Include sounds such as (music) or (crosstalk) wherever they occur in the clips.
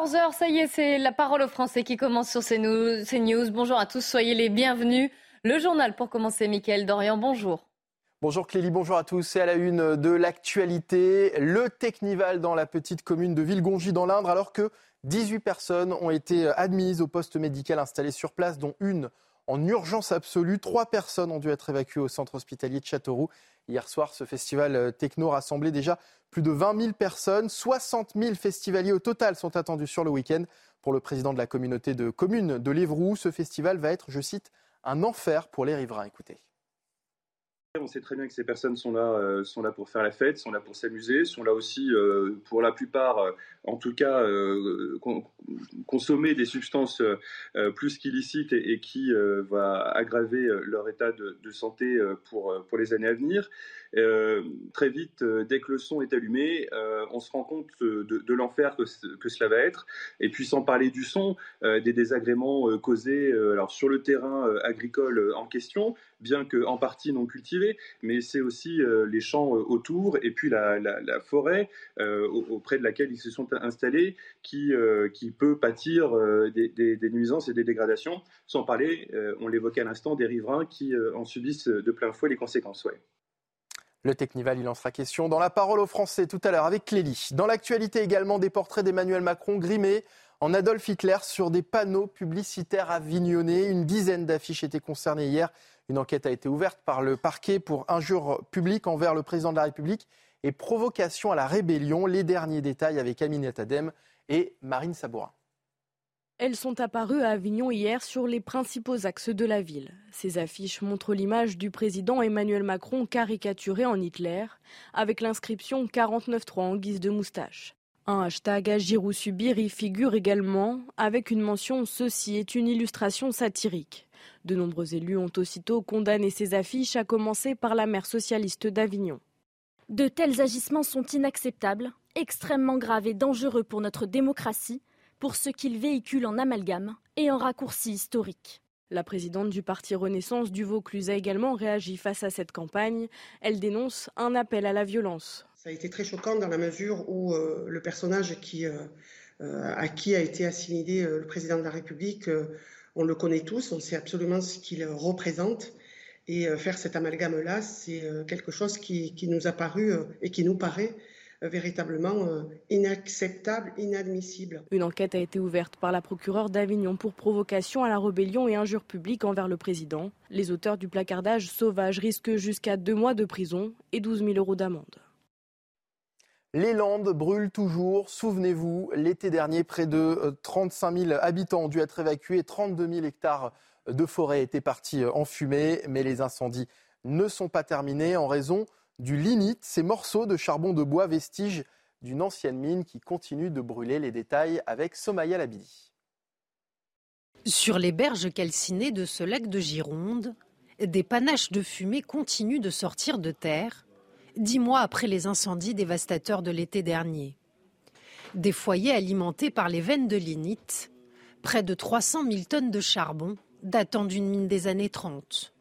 14h, ça y est, c'est la parole aux Français qui commence sur CNews. news. Bonjour à tous, soyez les bienvenus. Le journal pour commencer, Mickaël Dorian, bonjour. Bonjour Clélie, bonjour à tous. C'est à la une de l'actualité, le Technival dans la petite commune de Villegongy dans l'Indre, alors que 18 personnes ont été admises au poste médical installé sur place, dont une en urgence absolue. Trois personnes ont dû être évacuées au centre hospitalier de Châteauroux. Hier soir, ce festival techno rassemblait déjà plus de 20 000 personnes. 60 000 festivaliers au total sont attendus sur le week-end. Pour le président de la communauté de communes de l'Évroux, ce festival va être, je cite, un enfer pour les riverains. Écoutez. On sait très bien que ces personnes sont là, euh, sont là pour faire la fête, sont là pour s'amuser, sont là aussi euh, pour la plupart, euh, en tout cas, consommer des substances plus qu'illicites et, qui va aggraver leur état de, santé pour les années à venir. Euh, très vite, euh, dès que le son est allumé, euh, on se rend compte de, l'enfer que, cela va être. Et puis, sans parler du son, des désagréments causés alors, sur le terrain agricole en question, bien qu'en partie non cultivé, mais c'est aussi les champs autour et puis la, forêt auprès de laquelle ils se sont installés qui, peut pâtir des, nuisances et des dégradations, sans parler, on l'évoquait à l'instant, des riverains qui en subissent de plein fouet les conséquences. Le Technival, il en sera question dans la parole aux Français tout à l'heure avec Clélie. Dans l'actualité également, des portraits d'Emmanuel Macron grimés en Adolf Hitler sur des panneaux publicitaires avignonnés. Une dizaine d'affiches étaient concernées hier. Une enquête a été ouverte par le parquet pour injure publique envers le président de la République et provocation à la rébellion. Les derniers détails avec Aminat Adem et Marine Sabourin. Elles sont apparues à Avignon hier sur les principaux axes de la ville. Ces affiches montrent l'image du président Emmanuel Macron caricaturé en Hitler, avec l'inscription 49.3 en guise de moustache. Un hashtag Agir ou subir y figure également, avec une mention Ceci est une illustration satirique. De nombreux élus ont aussitôt condamné ces affiches, à commencer par la maire socialiste d'Avignon. De tels agissements sont inacceptables, extrêmement graves et dangereux pour notre démocratie pour ce qu'il véhicule en amalgame et en raccourci historique. La présidente du parti Renaissance du Vaucluse a également réagi face à cette campagne. Elle dénonce un appel à la violence. Ça a été très choquant dans la mesure où euh, le personnage qui, euh, euh, à qui a été assimilé le président de la République, on le connaît tous, on sait absolument ce qu'il représente. Et faire cet amalgame-là, c'est quelque chose qui, qui, nous a paru et qui nous paraît euh, véritablement euh, inacceptable, inadmissible. Une enquête a été ouverte par la procureure d'Avignon pour provocation à la rébellion et injure publique envers le président. Les auteurs du placardage sauvage risquent jusqu'à deux mois de prison et 12 000 euros d'amende. Les Landes brûlent toujours. Souvenez-vous, l'été dernier, près de 35 euh, 000 habitants ont dû être évacués. 32 000 hectares de forêt étaient partis en fumée. Mais les incendies ne sont pas terminés en raison du lignite, ces morceaux de charbon de bois vestiges d'une ancienne mine qui continue de brûler. Les détails avec Somaya Labidi. Sur les berges calcinées de ce lac de Gironde, des panaches de fumée continuent de sortir de terre, dix mois après les incendies dévastateurs de l'été dernier. Des foyers alimentés par les veines de lignite, près de 300 000 tonnes de charbon datant d'une mine des années 30.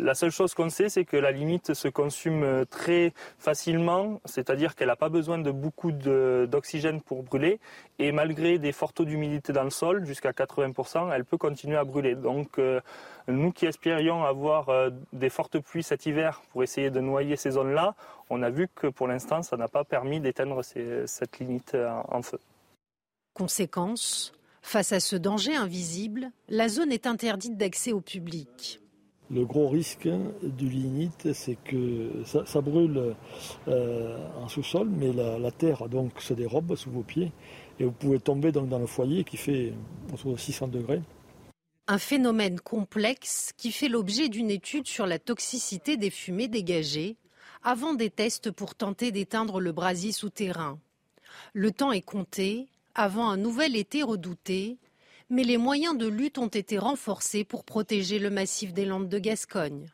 La seule chose qu'on sait, c'est que la limite se consume euh, très facilement, c'est-à-dire qu'elle n'a pas besoin de beaucoup d'oxygène pour brûler. Et malgré des forts taux d'humidité dans le sol, jusqu'à 80%, elle peut continuer à brûler. Donc euh, nous qui espérions avoir euh, des fortes pluies cet hiver pour essayer de noyer ces zones-là, on a vu que pour l'instant, ça n'a pas permis d'éteindre cette limite en feu. Conséquence, face à ce danger invisible, la zone est interdite d'accès au public. Le gros risque du lignite, c'est que ça, brûle euh, en sous-sol, mais la, terre donc se dérobe sous vos pieds et vous pouvez tomber dans le foyer qui fait autour de 600 degrés. Un phénomène complexe qui fait l'objet d'une étude sur la toxicité des fumées dégagées avant des tests pour tenter d'éteindre le brasier souterrain. Le temps est compté avant un nouvel été redouté, mais les moyens de lutte ont été renforcés pour protéger le massif des Landes de Gascogne.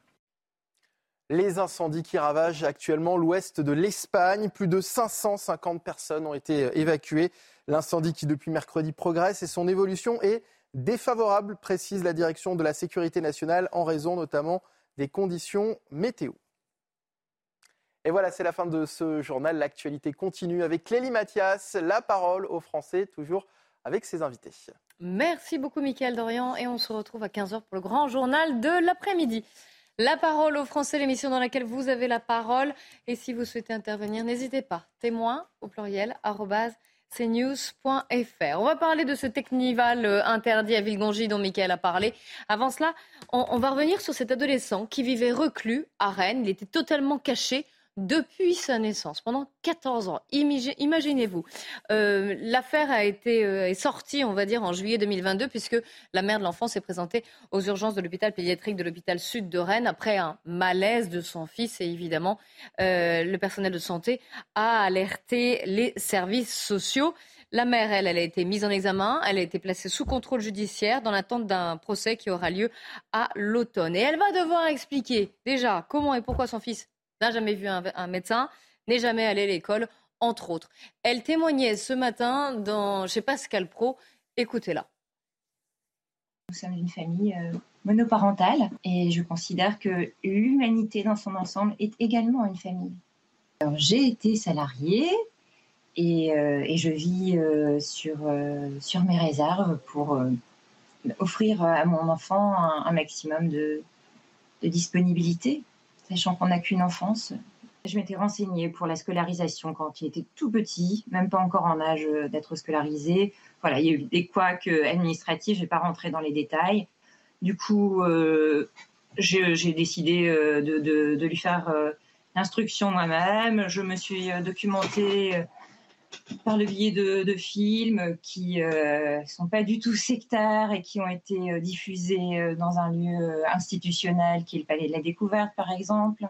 Les incendies qui ravagent actuellement l'ouest de l'Espagne, plus de 550 personnes ont été évacuées. L'incendie qui depuis mercredi progresse et son évolution est défavorable, précise la direction de la sécurité nationale, en raison notamment des conditions météo. Et voilà, c'est la fin de ce journal. L'actualité continue avec Clélie Mathias, la parole aux Français, toujours avec ses invités. Merci beaucoup, Mickaël Dorian. Et on se retrouve à 15h pour le grand journal de l'après-midi. La parole aux Français, l'émission dans laquelle vous avez la parole. Et si vous souhaitez intervenir, n'hésitez pas. Témoin au pluriel, cnews.fr. On va parler de ce technival euh, interdit à Villegongy dont Mickaël a parlé. Avant cela, on, on va revenir sur cet adolescent qui vivait reclus à Rennes. Il était totalement caché depuis sa naissance, pendant 14 ans. Imaginez-vous. Euh, l'affaire a été euh, est sortie, on va dire, en juillet 2022, puisque la mère de l'enfant s'est présentée aux urgences de l'hôpital pédiatrique de l'hôpital sud de Rennes après un malaise de son fils. Et évidemment, euh, le personnel de santé a alerté les services sociaux. La mère, elle, elle a été mise en examen, elle a été placée sous contrôle judiciaire dans l'attente d'un procès qui aura lieu à l'automne. Et elle va devoir expliquer déjà comment et pourquoi son fils n'a jamais vu un, médecin, n'est jamais allé à l'école, entre autres. Elle témoignait ce matin dans chez Pascal Pro. Écoutez-la. Nous sommes une famille euh, monoparentale et je considère que l'humanité dans son ensemble est également une famille. J'ai été salariée et, euh, je vis euh, sur, sur mes réserves pour offrir à mon enfant un, maximum de disponibilité sachant qu'on n'a qu'une enfance. Je m'étais renseignée pour la scolarisation quand il était tout petit, même pas encore en âge d'être scolarisé. Voilà, il y a eu des couacs administratifs, je ne vais pas rentrer dans les détails. Du coup, euh, j'ai décidé euh, de, lui faire euh, l'instruction moi-même. Je me suis documentée par le biais de, films qui ne sont pas du tout sectaires et qui ont été diffusés dans un lieu institutionnel qui est le Palais de la Découverte, par exemple.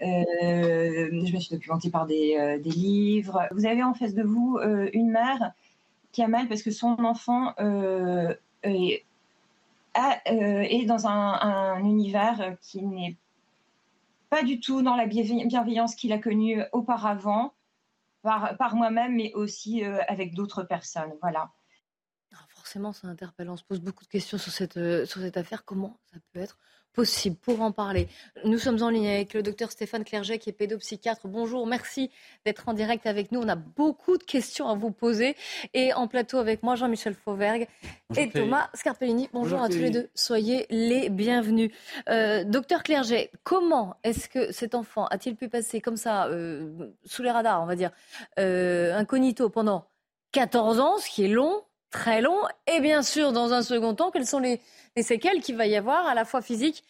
je me suis documentée par des, livres. Vous avez en face de vous une mère qui a mal parce que son enfant est, dans un, univers qui n'est pas du tout dans la bienveillance qu'il a connue auparavant par, moi-même, mais aussi euh, avec d'autres personnes. Voilà. Ah, forcément, ça interpelle. On se pose beaucoup de questions sur cette, euh, sur cette affaire. Comment ça peut être possible pour en parler Nous sommes en ligne avec le docteur Stéphane Clerget, qui est pédopsychiatre. Bonjour, merci d'être en direct avec nous. On a beaucoup de questions à vous poser. Et en plateau avec moi, Jean-Michel Fauvergue et Thomas Scarpellini. Bonjour, à tous les deux. Soyez les bienvenus. Euh, docteur Clerget, comment est-ce que cet enfant a-t-il pu passer comme ça, euh, sous les radars, on va dire, euh, incognito pendant 14 ans, ce qui est long très long. Et bien sûr, dans un second temps, quelles sont les, séquelles qu'il va y avoir, à la fois physiques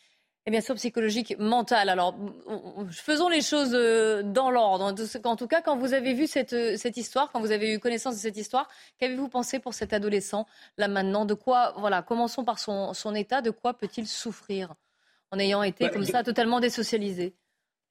et bien sûr psychologiques, mentales. Alors, faisons les choses euh, dans l'ordre. En tout cas, quand vous avez vu cette, cette histoire, quand vous avez eu connaissance de cette histoire, qu'avez-vous pensé pour cet adolescent là maintenant? De quoi, voilà, commençons par son, son état. De quoi peut-il souffrir en ayant été bah, comme ça totalement désocialisé?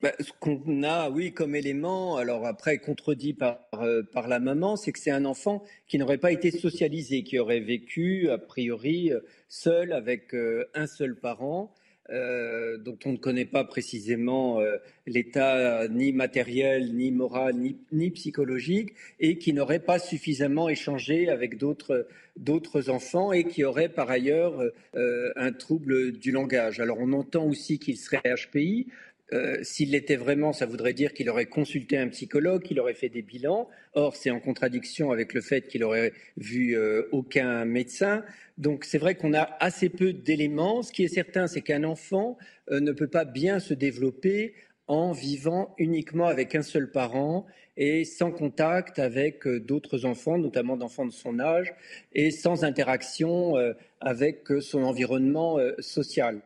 Bah, ce qu'on a, oui, comme élément, alors après contredit par, euh, par la maman, c'est que c'est un enfant qui n'aurait pas été socialisé, qui aurait vécu a priori euh, seul avec euh, un seul parent, dont on ne connaît pas précisément l'état ni matériel, ni moral, ni, ni, psychologique, et qui n'aurait pas suffisamment échangé avec d'autres d'autres enfants et qui aurait par ailleurs un trouble du langage. Alors on entend aussi qu'il serait HPI. Euh, s'il l'était vraiment, ça voudrait dire qu'il aurait consulté un psychologue, qu'il aurait fait des bilans. Or, c'est en contradiction avec le fait qu'il aurait vu euh, aucun médecin. Donc, c'est vrai qu'on a assez peu d'éléments. Ce qui est certain, c'est qu'un enfant euh, ne peut pas bien se développer en vivant uniquement avec un seul parent et sans contact avec d'autres enfants, notamment d'enfants de son âge, et sans interaction avec son environnement social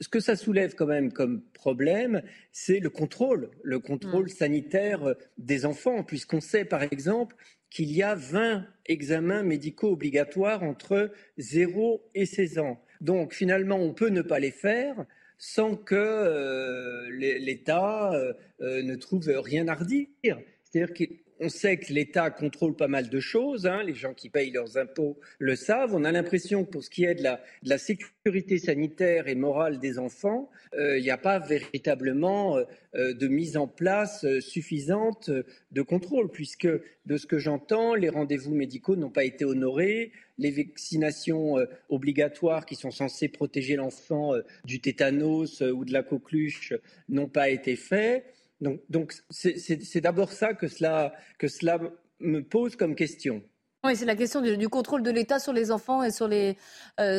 ce que ça soulève quand même comme problème, c'est le contrôle, le contrôle mm. sanitaire euh, des enfants, puisqu'on sait par exemple qu'il y a 20 examens médicaux obligatoires entre 0 et 16 ans. Donc finalement, on peut ne pas les faire. sans que l'État ne trouve rien à redire. C'est-à-dire qu'on sait que l'État contrôle pas mal de choses, hein. les gens qui payent leurs impôts le savent. On a l'impression que pour ce qui est de la, sécurité sanitaire et morale des enfants, il n'y a pas véritablement de mise en place suffisante de contrôle, puisque de ce que j'entends, les rendez-vous médicaux n'ont pas été honorés, les vaccinations euh, obligatoires qui sont censées protéger l'enfant euh, du tétanos euh, ou de la coqueluche n'ont pas été faites. Donc, c'est d'abord ça que cela, me pose comme question. Oui, c'est la question du, contrôle de l'État sur les enfants et sur, les,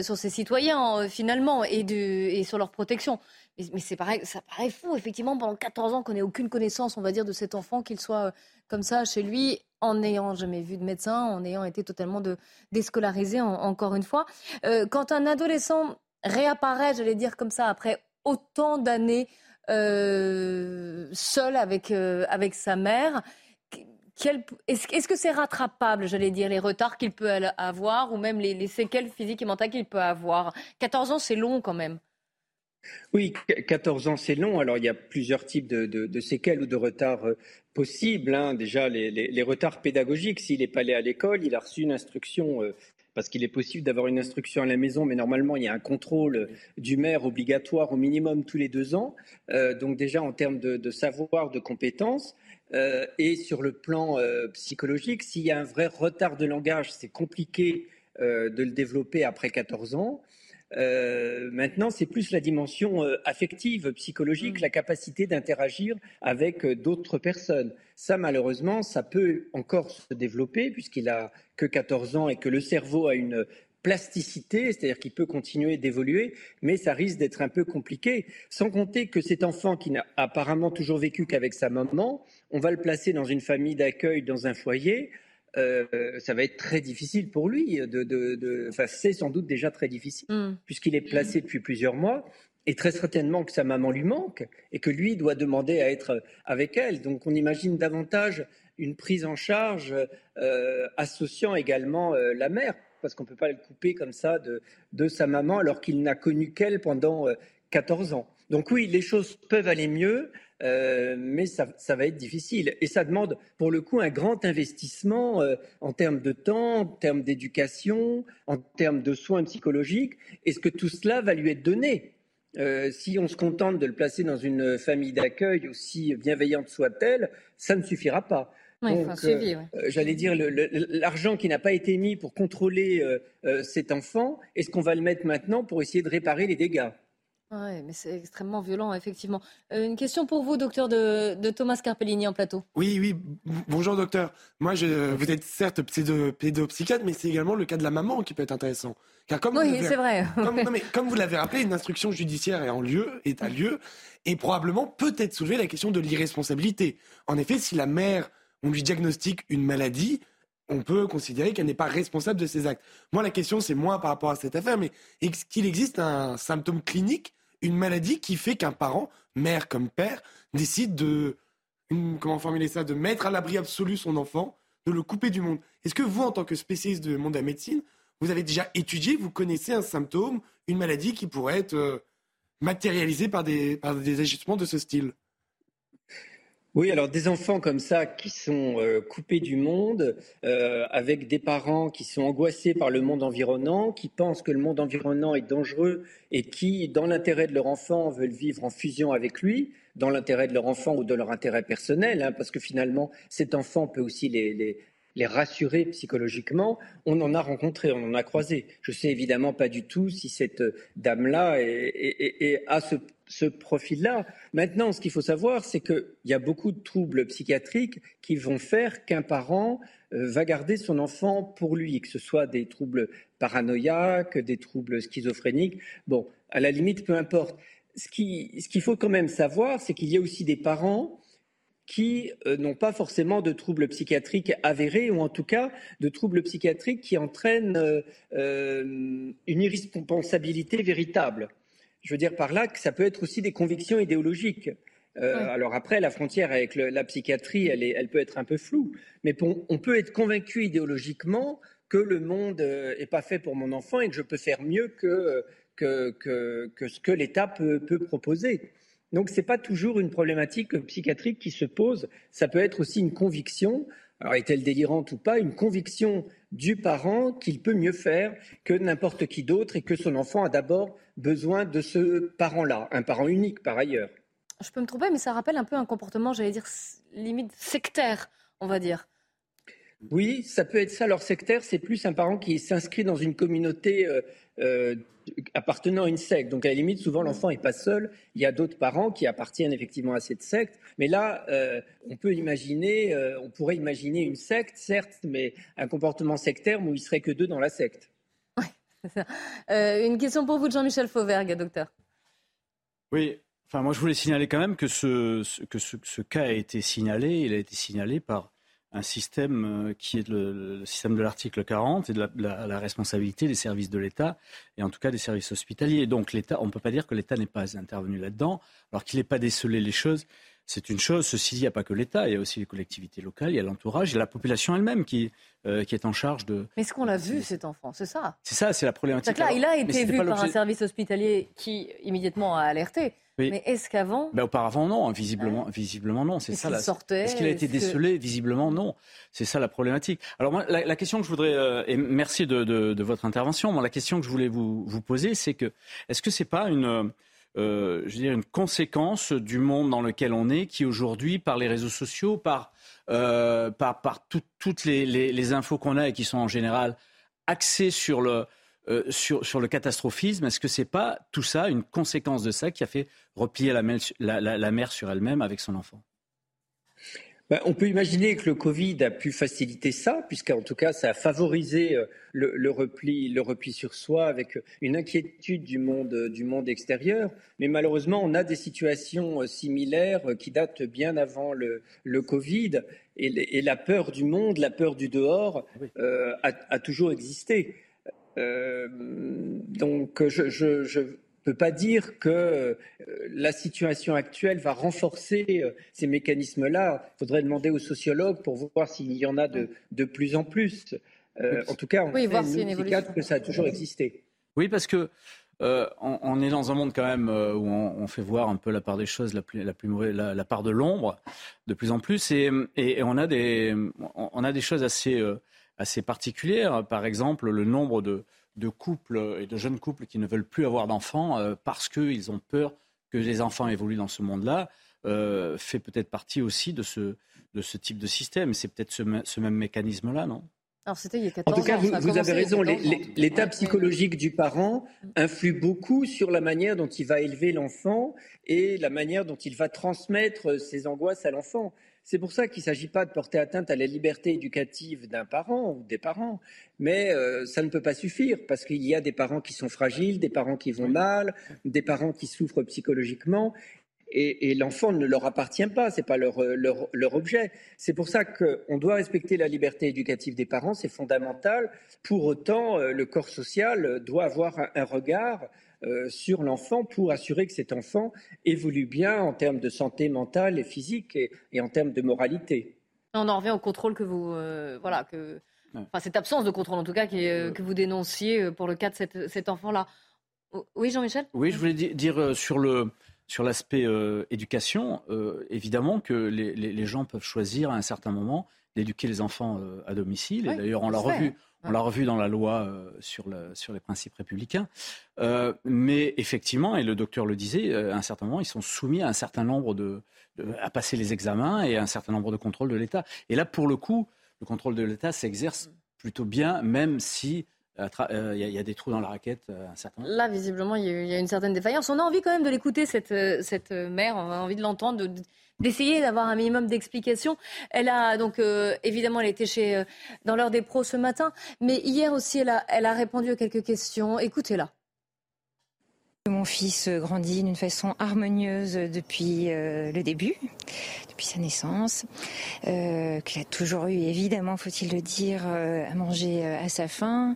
sur ses citoyens, finalement, et, et sur leur protection. Mais, c'est pareil, ça paraît fou, effectivement, pendant 14 ans qu'on n'ait aucune connaissance, on va dire, de cet enfant, qu'il soit euh, comme ça chez lui, en n'ayant jamais vu de médecin, en ayant été totalement déscolarisé, encore une fois. Euh, quand un adolescent réapparaît, j'allais dire comme ça, après autant d'années euh, seul avec, avec sa mère, est-ce que c'est rattrapable, j'allais dire, les retards qu'il peut avoir ou même les, les séquelles physiques et mentales qu'il peut avoir? 14 ans, c'est long quand même. Oui, 14 ans, c'est long. Alors, il y a plusieurs types de, séquelles ou de retards euh, possibles. Hein. Déjà, les, retards pédagogiques. S'il n'est pas allé à l'école, il a reçu une instruction. Euh, parce qu'il est possible d'avoir une instruction à la maison, mais normalement, il y a un contrôle du maire obligatoire au minimum tous les deux ans. Euh, donc déjà, en termes de, savoir, de compétences, et sur le plan psychologique, s'il y a un vrai retard de langage, c'est compliqué de le développer après 14 ans. Euh, maintenant, c'est plus la dimension euh, affective, psychologique, mm. la capacité d'interagir avec euh, d'autres personnes. Ça, malheureusement, ça peut encore se développer puisqu'il a que 14 ans et que le cerveau a une plasticité, c'est-à-dire qu'il peut continuer d'évoluer, mais ça risque d'être un peu compliqué. Sans compter que cet enfant qui n'a apparemment toujours vécu qu'avec sa maman, on va le placer dans une famille d'accueil, dans un foyer. Euh, ça va être très difficile pour lui. De, enfin, c'est sans doute déjà très difficile, mm. puisqu'il est placé depuis plusieurs mois, et très certainement que sa maman lui manque, et que lui doit demander à être avec elle. Donc on imagine davantage une prise en charge euh, associant également euh, la mère, parce qu'on ne peut pas le couper comme ça de, de sa maman alors qu'il n'a connu qu'elle pendant 14 ans. Donc oui, les choses peuvent aller mieux. Euh, mais ça, va être difficile. Et ça demande, pour le coup, un grand investissement euh, en termes de temps, en termes d'éducation, en termes de soins psychologiques. Est-ce que tout cela va lui être donné? Euh, si on se contente de le placer dans une famille d'accueil, aussi bienveillante soit-elle, ça ne suffira pas. J'allais dire, l'argent qui n'a pas été mis pour contrôler cet enfant, est-ce qu'on va le mettre maintenant pour essayer de réparer les dégâts? Oui, mais c'est extrêmement violent, effectivement. Euh, une question pour vous, docteur de, Thomas Carpellini en plateau. Oui, oui. Bonjour, docteur. Moi, je, vous êtes certes pédopsychiatre, mais c'est également le cas de la maman qui peut être intéressant. Car comme oui, c'est vrai. (laughs) Comme, non, mais comme vous l'avez rappelé, une instruction judiciaire est en lieu, est à lieu, et probablement peut-être soulever la question de l'irresponsabilité. En effet, si la mère, on lui diagnostique une maladie, on peut considérer qu'elle n'est pas responsable de ses actes. Moi, la question, c'est moins par rapport à cette affaire, mais est-ce qu'il existe un symptôme clinique, une maladie qui fait qu'un parent, mère comme père, décide de, comment formuler ça, de mettre à l'abri absolu son enfant, de le couper du monde. Est-ce que vous, en tant que spécialiste du monde de la médecine, vous avez déjà étudié, vous connaissez un symptôme, une maladie qui pourrait être euh, matérialisée par des, par des agissements de ce style? Oui, alors des enfants comme ça qui sont euh, coupés du monde, euh, avec des parents qui sont angoissés par le monde environnant, qui pensent que le monde environnant est dangereux et qui, dans l'intérêt de leur enfant, veulent vivre en fusion avec lui, dans l'intérêt de leur enfant ou de leur intérêt personnel, hein, parce que finalement, cet enfant peut aussi les, les, les rassurer psychologiquement. On en a rencontré, on en a croisé. Je sais évidemment pas du tout si cette dame-là a ce, profil-là. Maintenant, ce qu'il faut savoir, c'est qu'il y a beaucoup de troubles psychiatriques qui vont faire qu'un parent euh, va garder son enfant pour lui, que ce soit des troubles paranoïaques, des troubles schizophréniques. Bon, à la limite, peu importe. Ce qu'il faut quand même savoir, c'est qu'il y a aussi des parents qui euh, n'ont pas forcément de troubles psychiatriques avérés, ou en tout cas de troubles psychiatriques qui entraînent euh, une irresponsabilité véritable. Je veux dire par là que ça peut être aussi des convictions idéologiques. Alors après, la frontière avec la psychiatrie, elle, elle, peut être un peu floue, mais on peut être convaincu idéologiquement que le monde n'est pas fait pour mon enfant et que je peux faire mieux que que, que, ce que l'État peut, peut, proposer. Donc ce n'est pas toujours une problématique psychiatrique qui se pose, ça peut être aussi une conviction, alors est-elle délirante ou pas, une conviction du parent qu'il peut mieux faire que n'importe qui d'autre et que son enfant a d'abord besoin de ce parent-là, un parent unique par ailleurs. Je peux me tromper, mais ça rappelle un peu un comportement, j'allais dire, limite sectaire, on va dire. Oui, ça peut être ça. Alors sectaire, c'est plus un parent qui s'inscrit dans une communauté euh, euh, appartenant à une secte. Donc à la limite, souvent l'enfant n'est pas seul. Il y a d'autres parents qui appartiennent effectivement à cette secte. Mais là, euh, on peut imaginer, on pourrait imaginer une secte, certes, mais un comportement sectaire où il serait que deux dans la secte. Oui, c'est ça. une question pour vous, Jean-Michel Fauvergue, docteur. Oui, Enfin, moi, je voulais signaler quand même que ce, que ce, cas a été signalé. Il a été signalé par un système euh, qui est le, système de l'article 40 et de la, responsabilité des services de l'État et en tout cas des services hospitaliers. Donc l'État, on ne peut pas dire que l'État n'est pas intervenu là-dedans, alors qu'il n'ait pas décelé les choses. C'est une chose. Ceci dit, il n'y a pas que l'État, il y a aussi les collectivités locales, il y a l'entourage, il y a la population elle-même qui, euh, qui est en charge de. Mais est-ce qu'on l'a vu cet enfant C'est ça. C'est ça, c'est la problématique. Là, il a été vu par un service hospitalier qui immédiatement a alerté. Mais est-ce qu'avant ben, Auparavant, non. Visiblement, visiblement non. C'est ça. Est-ce qu'il a été décelé? Visiblement, non. C'est ça la problématique. Alors moi, la, question que je voudrais euh, et merci de, de, votre intervention. Moi, la question que je voulais vous, vous poser, c'est que est-ce que c'est pas une euh, je veux dire, une conséquence du monde dans lequel on est, qui aujourd'hui, par les réseaux sociaux, par, euh, par, par toutes les, les, les infos qu'on a et qui sont en général axées sur le, euh, sur, sur, le catastrophisme. Est-ce que c'est pas tout ça une conséquence de ça qui a fait replier la, la, mère sur elle-même avec son enfant? Ben, on peut imaginer que le Covid a pu faciliter ça, puisqu'en tout cas, ça a favorisé euh, le, repli, le repli sur soi avec une inquiétude du monde, du monde extérieur. Mais malheureusement, on a des situations euh, similaires qui datent bien avant le, le Covid. Et, la peur du monde, la peur du dehors a, a, toujours existé. Euh, donc je, je, peux pas dire que euh, la situation actuelle va renforcer euh, ces mécanismes-là. Il faudrait demander aux sociologues pour voir s'il y en a de, de plus en plus. en tout cas, on oui, sait, que ça a toujours existé. Oui, parce que on, est dans un monde quand même où on, fait voir un peu la part des choses, la, plus, la, plus mauvaise, la, part de l'ombre, de plus en plus, et, et, on, a des, on a des choses assez assez particulière. Par exemple, le nombre de, couples et de jeunes couples qui ne veulent plus avoir d'enfants euh, parce qu'ils ont peur que les enfants évoluent dans ce monde-là euh, fait peut-être partie aussi de ce, de ce type de système. C'est peut-être ce, même mécanisme-là, non? Alors, c'était il y a 14 en tout cas, vous, avez raison. L'état psychologique du parent influe beaucoup sur la manière dont il va élever l'enfant et la manière dont il va transmettre ses angoisses à l'enfant. C'est pour ça qu'il ne s'agit pas de porter atteinte à la liberté éducative d'un parent ou des parents, mais euh, ça ne peut pas suffire parce qu'il y a des parents qui sont fragiles, des parents qui vont mal, des parents qui souffrent psychologiquement. Et, l'enfant ne leur appartient pas, ce n'est pas leur, objet. C'est pour ça qu'on doit respecter la liberté éducative des parents, c'est fondamental. Pour autant, euh, le corps social doit avoir un regard euh, sur l'enfant pour assurer que cet enfant évolue bien en termes de santé mentale et physique et, en termes de moralité. On en revient au contrôle que vous, euh, voilà, que, enfin, cette absence de contrôle en tout cas euh, que vous dénonciez pour le cas de cet enfant-là. Oui, Jean-Michel? Oui, je voulais dire sur le sur l'aspect éducation, évidemment que les, gens peuvent choisir à un certain moment d'éduquer les enfants à domicile. et d'ailleurs, on l'a revu. On l'a revu dans la loi euh, sur, sur, les principes républicains. Euh, mais effectivement, et le docteur le disait, euh, à un certain moment, ils sont soumis à un certain nombre de, à passer les examens et à un certain nombre de contrôles de l'État. Et là, pour le coup, le contrôle de l'État s'exerce plutôt bien, même si il y, a des trous dans la raquette. un certain Là, visiblement, il y, a une certaine défaillance. On a envie quand même de l'écouter, cette, cette mère. On a envie de l'entendre, de, d'essayer d'avoir un minimum d'explications. Elle a donc euh, évidemment elle était chez euh, dans l'heure des pros ce matin, mais hier aussi elle a, elle a répondu à quelques questions. Écoutez-la. Mon fils grandit d'une façon harmonieuse depuis euh, le début, depuis sa naissance, euh, qu'il a toujours eu, évidemment, faut-il le dire, euh, à manger à sa faim,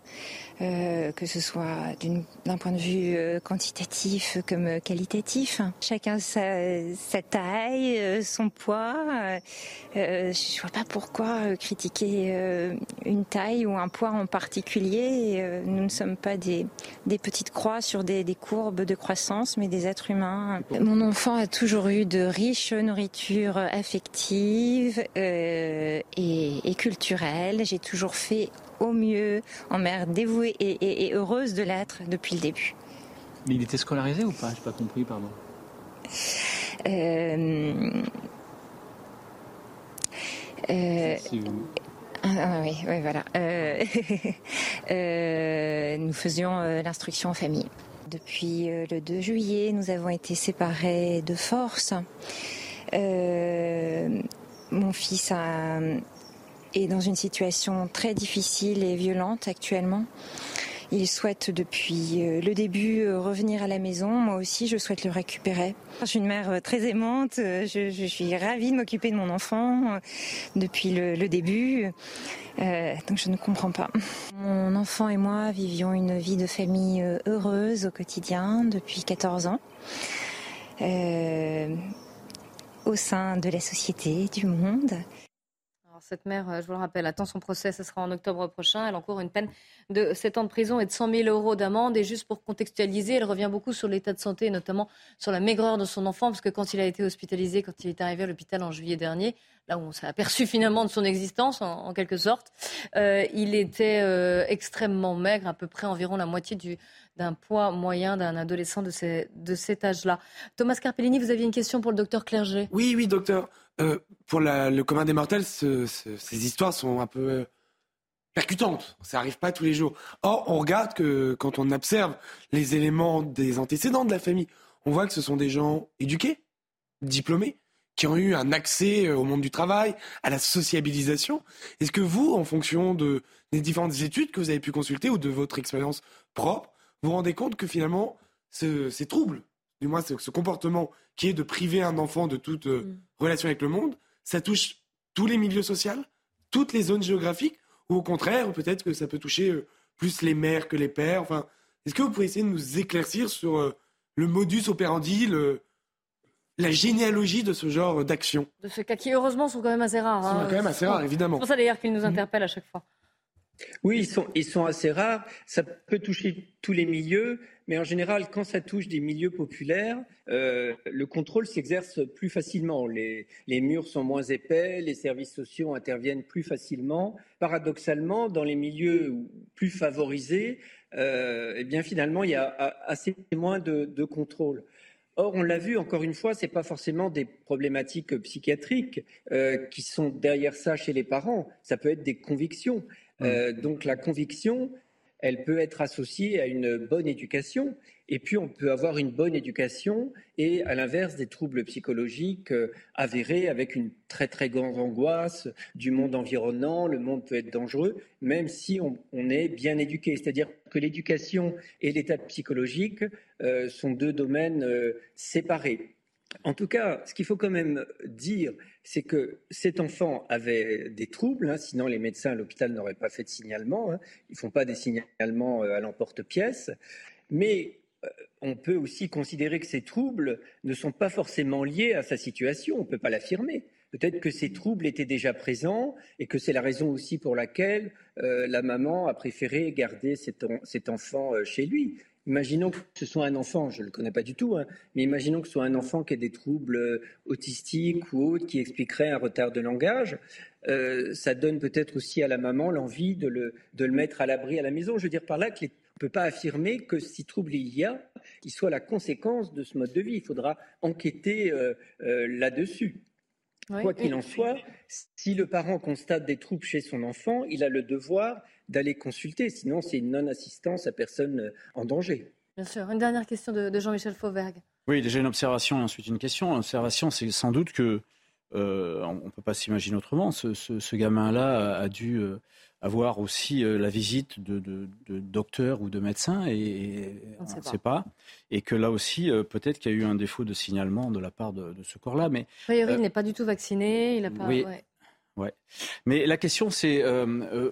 euh, que ce soit d'un point de vue euh, quantitatif comme qualitatif. Chacun sa, sa taille, euh, son poids. Euh, je vois pas pourquoi critiquer une taille ou un poids en particulier. Nous ne sommes pas des, des petites croix sur des, des, courbes de croissance, mais des êtres humains. Mon enfant a toujours eu de riches nourritures affectives et, et culturelles. J'ai toujours fait au mieux, en mère dévouée et, heureuse de l'être depuis le début. Mais il était scolarisé ou pas? Je n'ai pas compris, pardon. Euh... Euh... Ah, ah, oui, oui, voilà. Euh... (laughs) euh nous faisions euh, l'instruction en famille. Depuis le 2 juillet, nous avons été séparés de force. mon fils a est dans une situation très difficile et violente actuellement. Il souhaite depuis euh, le début euh, revenir à la maison. Moi aussi, je souhaite le récupérer. Je suis une mère euh, très aimante. Je, suis ravie de m'occuper de mon enfant depuis le, début. donc je ne comprends pas. Mon enfant et moi vivions une vie de famille heureuse au quotidien depuis 14 ans. au sein de la société, du monde cette mère, euh, je vous le rappelle, attend son procès, ce sera en octobre prochain. Elle encourt une peine de 7 ans de prison et de 100 000 euros d'amende. Et juste pour contextualiser, elle revient beaucoup sur l'état de santé, notamment sur la maigreur de son enfant, parce que quand il a été hospitalisé, quand il est arrivé à l'hôpital en juillet dernier, là où on s'est aperçu finalement de son existence, en, quelque sorte, euh, il était euh, extrêmement maigre, à peu près environ la moitié du, d'un poids moyen d'un adolescent de, de cet âge-là. Thomas Carpellini, vous aviez une question pour le docteur Clerget? Oui, oui, docteur. Euh, pour le commun des mortels, ces histoires sont un peu euh, percutantes. Ça n'arrive pas tous les jours. Or, on regarde que quand on observe les éléments des antécédents de la famille, on voit que ce sont des gens éduqués, diplômés, qui ont eu un accès euh, au monde du travail, à la sociabilisation. Est-ce que vous, en fonction de, des différentes études que vous avez pu consulter ou de votre expérience propre, vous vous rendez compte que finalement, ces troubles du moins ce, comportement qui est de priver un enfant de toute mm. Relation avec le monde, ça touche tous les milieux sociaux, toutes les zones géographiques, ou au contraire, peut-être que ça peut toucher euh, plus les mères que les pères. Enfin, est-ce que vous pouvez essayer de nous éclaircir sur euh, le modus operandi, la généalogie de ce genre d'action? De ce cas qui, heureusement, sont quand même assez rares. Hein. Sont quand même assez rares, évidemment. C'est pour ça d'ailleurs qu'ils nous interpellent à chaque fois. Oui, ils sont, ils sont assez rares. Ça peut toucher tous les milieux. Mais en général, quand ça touche des milieux populaires, euh, le contrôle s'exerce plus facilement. Les, murs sont moins épais, les services sociaux interviennent plus facilement. Paradoxalement, dans les milieux plus favorisés, euh, eh bien finalement, il y a assez moins de, contrôle. Or, on l'a vu, encore une fois, ce n'est pas forcément des problématiques psychiatriques euh, qui sont derrière ça chez les parents. Ça peut être des convictions. Mmh. donc la conviction, elle peut être associée à une bonne éducation. Et puis, on peut avoir une bonne éducation et, à l'inverse, des troubles psychologiques euh, avérés avec une très, très grande angoisse du monde environnant. Le monde peut être dangereux, même si on, est bien éduqué. C'est-à-dire que l'éducation et l'état psychologique euh, sont deux domaines euh, séparés. En tout cas, ce qu'il faut quand même dire, c'est que cet enfant avait des troubles, hein, sinon les médecins à l'hôpital n'auraient pas fait de signalement. Hein. Ils ne font pas des signalements euh, à l'emporte-pièce. Mais euh, on peut aussi considérer que ces troubles ne sont pas forcément liés à sa situation. On ne peut pas l'affirmer. Peut-être que ces troubles étaient déjà présents et que c'est la raison aussi pour laquelle euh, la maman a préféré garder cet enfant chez lui. Imaginons que ce soit un enfant, je ne le connais pas du tout, hein, mais imaginons que ce soit un enfant qui ait des troubles euh, autistiques ou autres qui expliqueraient un retard de langage. Euh, ça donne peut-être aussi à la maman l'envie de le, mettre à l'abri à la maison. Je veux dire par là qu'on ne peut pas affirmer que si trouble il y a, il soit la conséquence de ce mode de vie. Il faudra enquêter euh, là-dessus. Quoi qu'il en soit, si le parent constate des troubles chez son enfant, il a le devoir d'aller consulter. Sinon, c'est une non-assistance à personne euh, en danger. Bien sûr. Une dernière question de, Jean-Michel Fauvergue. Oui, déjà une observation et ensuite une question. L'observation, c'est sans doute que on ne peut pas s'imaginer autrement. Ce, gamin-là a, dû avoir aussi la visite de, docteurs ou de médecins et, on ne sait, pas. Et que là aussi, peut-être qu'il y a eu un défaut de signalement de la part de, ce corps-là. Mais il n'est pas du tout vacciné. Il a pas. Ouais. Mais la question, c'est, euh, euh,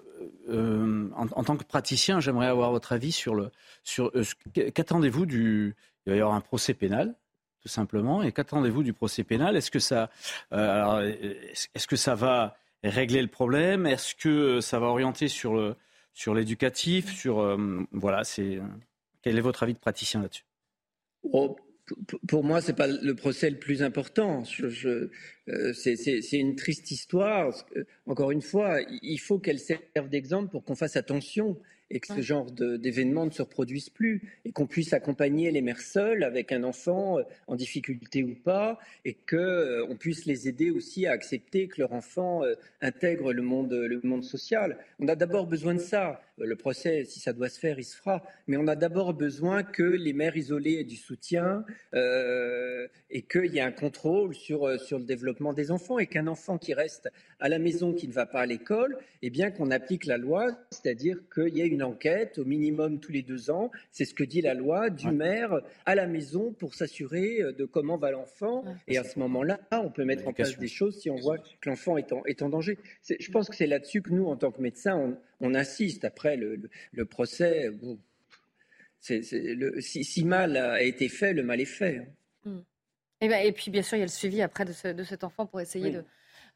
euh, en, tant que praticien, j'aimerais avoir votre avis sur le, sur qu'attendez-vous du, il va y avoir un procès pénal, tout simplement, et qu'attendez-vous du procès pénal? Est-ce que ça, est-ce que ça va régler le problème? Est-ce que ça va orienter sur le, sur l'éducatif Sur, voilà, c'est, quel est votre avis de praticien là-dessus? Pour moi, c'est pas le procès le plus important. Je, euh, c'est une triste histoire. Encore une fois, il faut qu'elle serve d'exemple pour qu'on fasse attention et que ce genre d'événements ne se reproduisent plus et qu'on puisse accompagner les mères seules avec un enfant euh, en difficulté ou pas et qu'on euh, puisse les aider aussi à accepter que leur enfant intègre le monde, le monde social. On a d'abord besoin de ça. Le procès, si ça doit se faire, il se fera. Mais on a d'abord besoin que les mères isolées aient du soutien euh, et qu'il y ait un contrôle sur, sur le développement des enfants et qu'un enfant qui reste à la maison, qui ne va pas à l'école, eh bien qu'on applique la loi, c'est-à-dire qu'il y ait une enquête au minimum tous les deux ans. C'est ce que dit la loi du maire à la maison pour s'assurer de comment va l'enfant. Et à ce moment-là, on peut mettre en place des choses si on voit que l'enfant est en, est en danger. Je pense que c'est là-dessus que nous, en tant que médecins, on, on insiste. Après, le, procès, si, mal a été fait, le mal est fait. Hein. Hmm. Eh ben, et, puis, bien sûr, il y a le suivi après de, cet enfant pour essayer de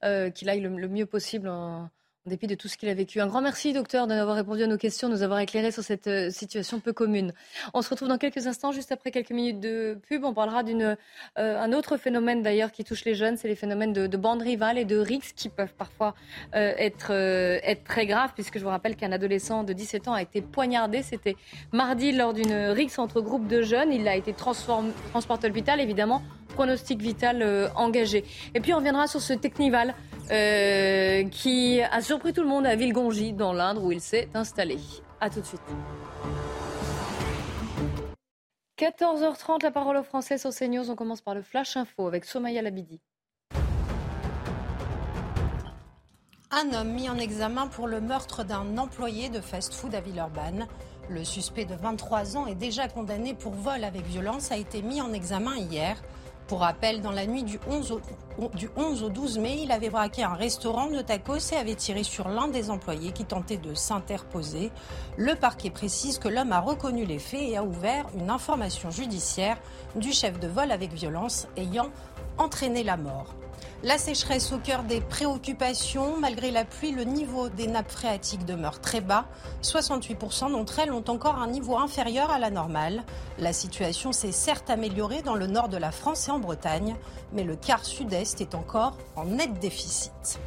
euh, qu'il aille le, mieux possible en, en dépit de tout ce qu'il a vécu. Un grand merci, docteur, d'avoir répondu à nos questions, de nous avoir éclairé sur cette euh, situation peu commune. On se retrouve dans quelques instants, juste après quelques minutes de pub. On parlera d'un euh, autre phénomène d'ailleurs qui touche les jeunes, c'est les phénomènes de, de bandes rivales et de rixes qui peuvent parfois euh, être, très graves, puisque je vous rappelle qu'un adolescent de 17 ans a été poignardé. C'était mardi lors d'une rixe entre groupes de jeunes. Il a été transporté à l'hôpital, évidemment, pronostic vital engagé. Et puis on reviendra sur ce Technival qui a surpris tout le monde à Villegongy, dans l'Indre, où il s'est installé. A tout de suite. 14h30, la parole aux Français sur CNews. On commence par le Flash Info avec Somaya Labidi. Un homme mis en examen pour le meurtre d'un employé de fast-food à Villeurbanne. Le suspect de 23 ans est déjà condamné pour vol avec violence, a été mis en examen hier. Pour rappel, dans la nuit du 11, au, 12 mai, il avait braqué un restaurant de tacos et avait tiré sur l'un des employés qui tentait de s'interposer. Le parquet précise que l'homme a reconnu les faits et a ouvert une information judiciaire du chef de vol avec violence ayant entraîné la mort. La sécheresse au cœur des préoccupations. Malgré la pluie, le niveau des nappes phréatiques demeure très bas. 68% d'entre elles ont encore un niveau inférieur à la normale. La situation s'est certes améliorée dans le nord de la France et en Bretagne, mais le quart sud-est est encore en net déficit.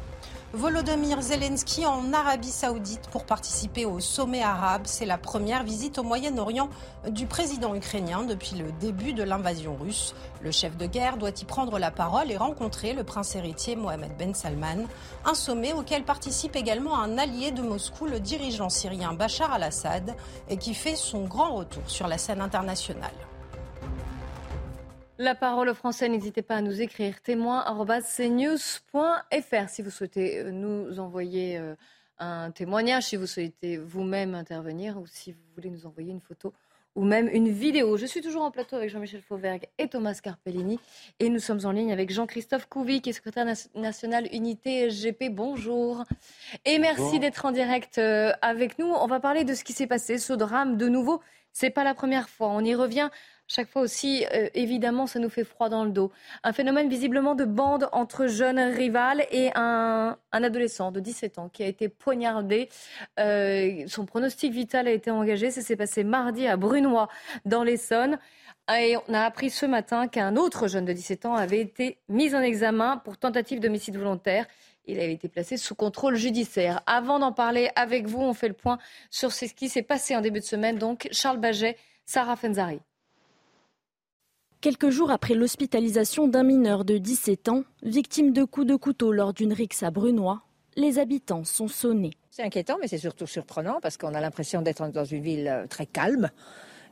Volodymyr Zelensky en Arabie Saoudite pour participer au sommet arabe. C'est la première visite au Moyen-Orient du président ukrainien depuis le début de l'invasion russe. Le chef de guerre doit y prendre la parole et rencontrer le prince héritier Mohamed Ben Salman. Un sommet auquel participe également un allié de Moscou, le dirigeant syrien Bachar al-Assad, et qui fait son grand retour sur la scène internationale. La parole aux Français, n'hésitez pas à nous écrire témoin.cnews.fr si vous souhaitez euh, nous envoyer euh, un témoignage, si vous souhaitez vous-même intervenir ou si vous voulez nous envoyer une photo ou même une vidéo. Je suis toujours en plateau avec Jean-Michel Fauvergue et Thomas Carpellini et nous sommes en ligne avec Jean-Christophe Couvi qui est secrétaire national unité SGP. Bonjour et merci d'être en direct euh, avec nous. On va parler de ce qui s'est passé, ce drame de nouveau. C'est pas la première fois. On y revient chaque fois aussi, euh, évidemment, ça nous fait froid dans le dos. Un phénomène visiblement de bande entre jeunes rivales et un, adolescent de 17 ans qui a été poignardé. Euh, son pronostic vital a été engagé. Ça s'est passé mardi à Brunois, dans l'Essonne. Et on a appris ce matin qu'un autre jeune de 17 ans avait été mis en examen pour tentative d'homicide volontaire. Il avait été placé sous contrôle judiciaire. Avant d'en parler avec vous, on fait le point sur ce qui s'est passé en début de semaine. Donc, Charles Baget, Sarah Fenzari. Quelques jours après l'hospitalisation d'un mineur de 17 ans, victime de coups de couteau lors d'une rixe à Brunois, les habitants sont sonnés. C'est inquiétant, mais c'est surtout surprenant parce qu'on a l'impression d'être dans une ville euh, très calme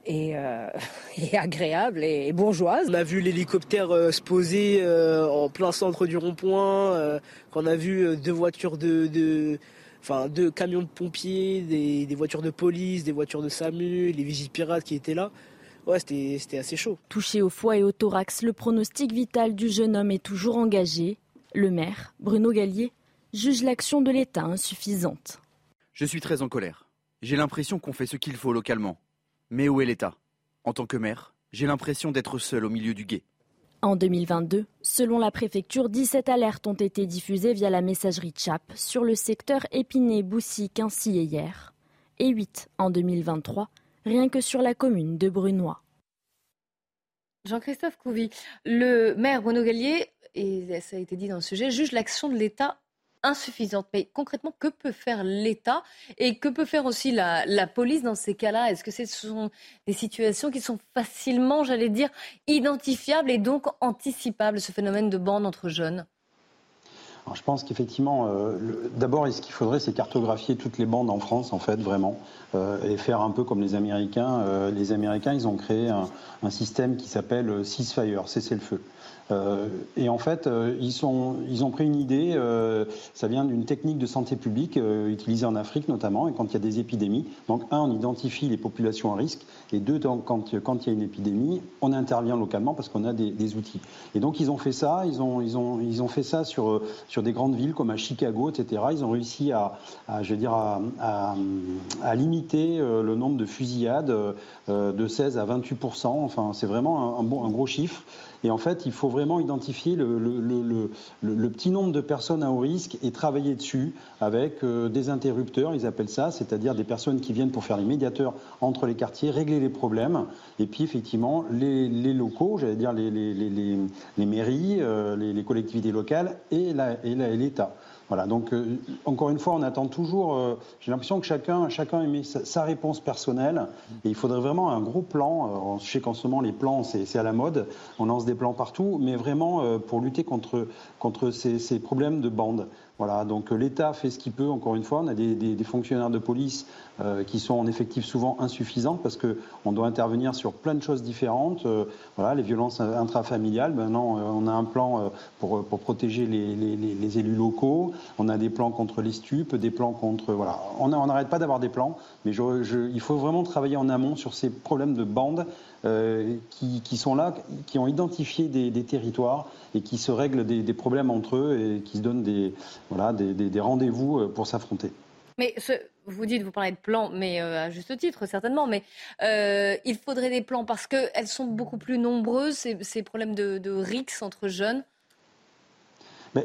et, euh, (laughs) agréable et, bourgeoise. On a vu l'hélicoptère euh, se poser euh, en plein centre du rond-point, qu'on a vu deux voitures de, enfin deux camions de pompiers, des, voitures de police, des voitures de SAMU, les vigiles pirates qui étaient là. Ouais, c'était assez chaud. Touché au foie et au thorax, le pronostic vital du jeune homme est toujours engagé. Le maire, Bruno Gallier, juge l'action de l'État insuffisante. Je suis très en colère. J'ai l'impression qu'on fait ce qu'il faut localement. Mais où est l'État? En tant que maire, j'ai l'impression d'être seul au milieu du guet. En 2022, selon la préfecture, 17 alertes ont été diffusées via la messagerie CHAP sur le secteur Épinay-Boussy-Quincy et hier, et 8 en 2023, rien que sur la commune de Brunois. Jean-Christophe Couvi, le maire Bruno Gallier, et ça a été dit dans le sujet, juge l'action de l'État insuffisante. Mais concrètement, que peut faire l'État et que peut faire aussi la, police dans ces cas-là? Est-ce que ce sont des situations qui sont facilement, j'allais dire, identifiables et donc anticipables, ce phénomène de bande entre jeunes? Je pense qu'effectivement, euh, d'abord, ce qu'il faudrait, c'est cartographier toutes les bandes en France, en fait, vraiment, euh, et faire un peu comme les Américains. Euh, les Américains, ils ont créé un, un système qui s'appelle ceasefire, cessez le feu. Euh, et en fait, euh, ils, ont pris une idée, euh, ça vient d'une technique de santé publique utilisée en Afrique notamment, et quand il y a des épidémies. Donc, un, on identifie les populations à risque, et deux, quand, il y a une épidémie, on intervient localement parce qu'on a des, outils. Et donc, ils ont fait ça, ils ont, fait ça sur, des grandes villes comme à Chicago, etc. Ils ont réussi à, limiter le nombre de fusillades de 16 à 28 Enfin, c'est vraiment un gros chiffre. Et en fait, il faut vraiment identifier le, petit nombre de personnes à haut risque et travailler dessus avec euh, des interrupteurs, ils appellent ça, c'est-à-dire des personnes qui viennent pour faire les médiateurs entre les quartiers, régler les problèmes. Et puis, effectivement, les, locaux, j'allais dire les, mairies, euh, les, collectivités locales et l'État. Voilà, donc euh, encore une fois, on attend toujours. Euh, j'ai l'impression que chacun, chacun émet sa, réponse personnelle. Et il faudrait vraiment un gros plan. Euh, je sais qu'en ce moment, les plans, c'est à la mode. On lance des plans partout, mais vraiment pour lutter contre, contre ces, ces problèmes de bande. Voilà, donc euh, l'État fait ce qu'il peut, encore une fois. On a des, fonctionnaires de police euh, qui sont en effectif souvent insuffisants parce qu'on doit intervenir sur plein de choses différentes. Euh, voilà, les violences intrafamiliales, maintenant on a un plan pour, protéger les, élus locaux, on a des plans contre les stupes, des plans contre... Voilà, on n'arrête pas d'avoir des plans, mais il faut vraiment travailler en amont sur ces problèmes de bandes qui, sont là, qui ont identifié des territoires et qui se règlent des, problèmes entre eux et qui se donnent des, rendez-vous euh, pour s'affronter. Mais vous dites, vous parlez de plans, mais euh, à juste titre, certainement. Mais euh, il faudrait des plans parce qu'elles sont beaucoup plus nombreuses, ces, problèmes de, de rixes entre jeunes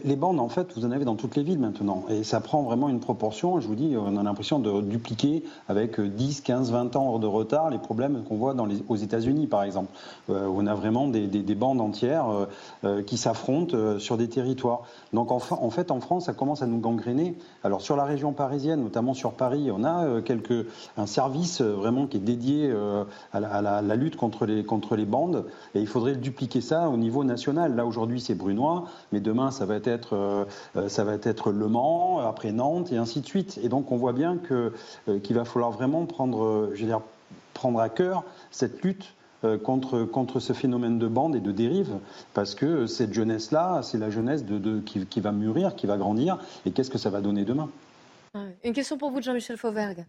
les bandes, en fait, vous en avez dans toutes les villes maintenant. Et ça prend vraiment une proportion. Je vous dis, on a l'impression de dupliquer avec 10, 15, 20 ans de retard les problèmes qu'on voit aux États-Unis, par exemple. Euh, on a vraiment des, bandes entières euh, euh, qui s'affrontent sur des territoires. Donc, en, fait, en France, ça commence à nous gangréner. Alors, sur la région parisienne, notamment sur Paris, on a un service vraiment qui est dédié à la, la, lutte contre les, contre les bandes. Et il faudrait dupliquer ça au niveau national. Là, aujourd'hui, c'est Brunois, mais demain, ça va être, euh, ça va être Le Mans, après Nantes et ainsi de suite. Et donc on voit bien que, euh, qu'il va falloir vraiment prendre, je veux dire, prendre à cœur cette lutte euh, contre, contre ce phénomène de bande et de dérive, parce que cette jeunesse-là, c'est la jeunesse de, qui, va mûrir, qui va grandir, et qu'est-ce que ça va donner demain? Une question pour vous, Jean-Michel Fauvergue.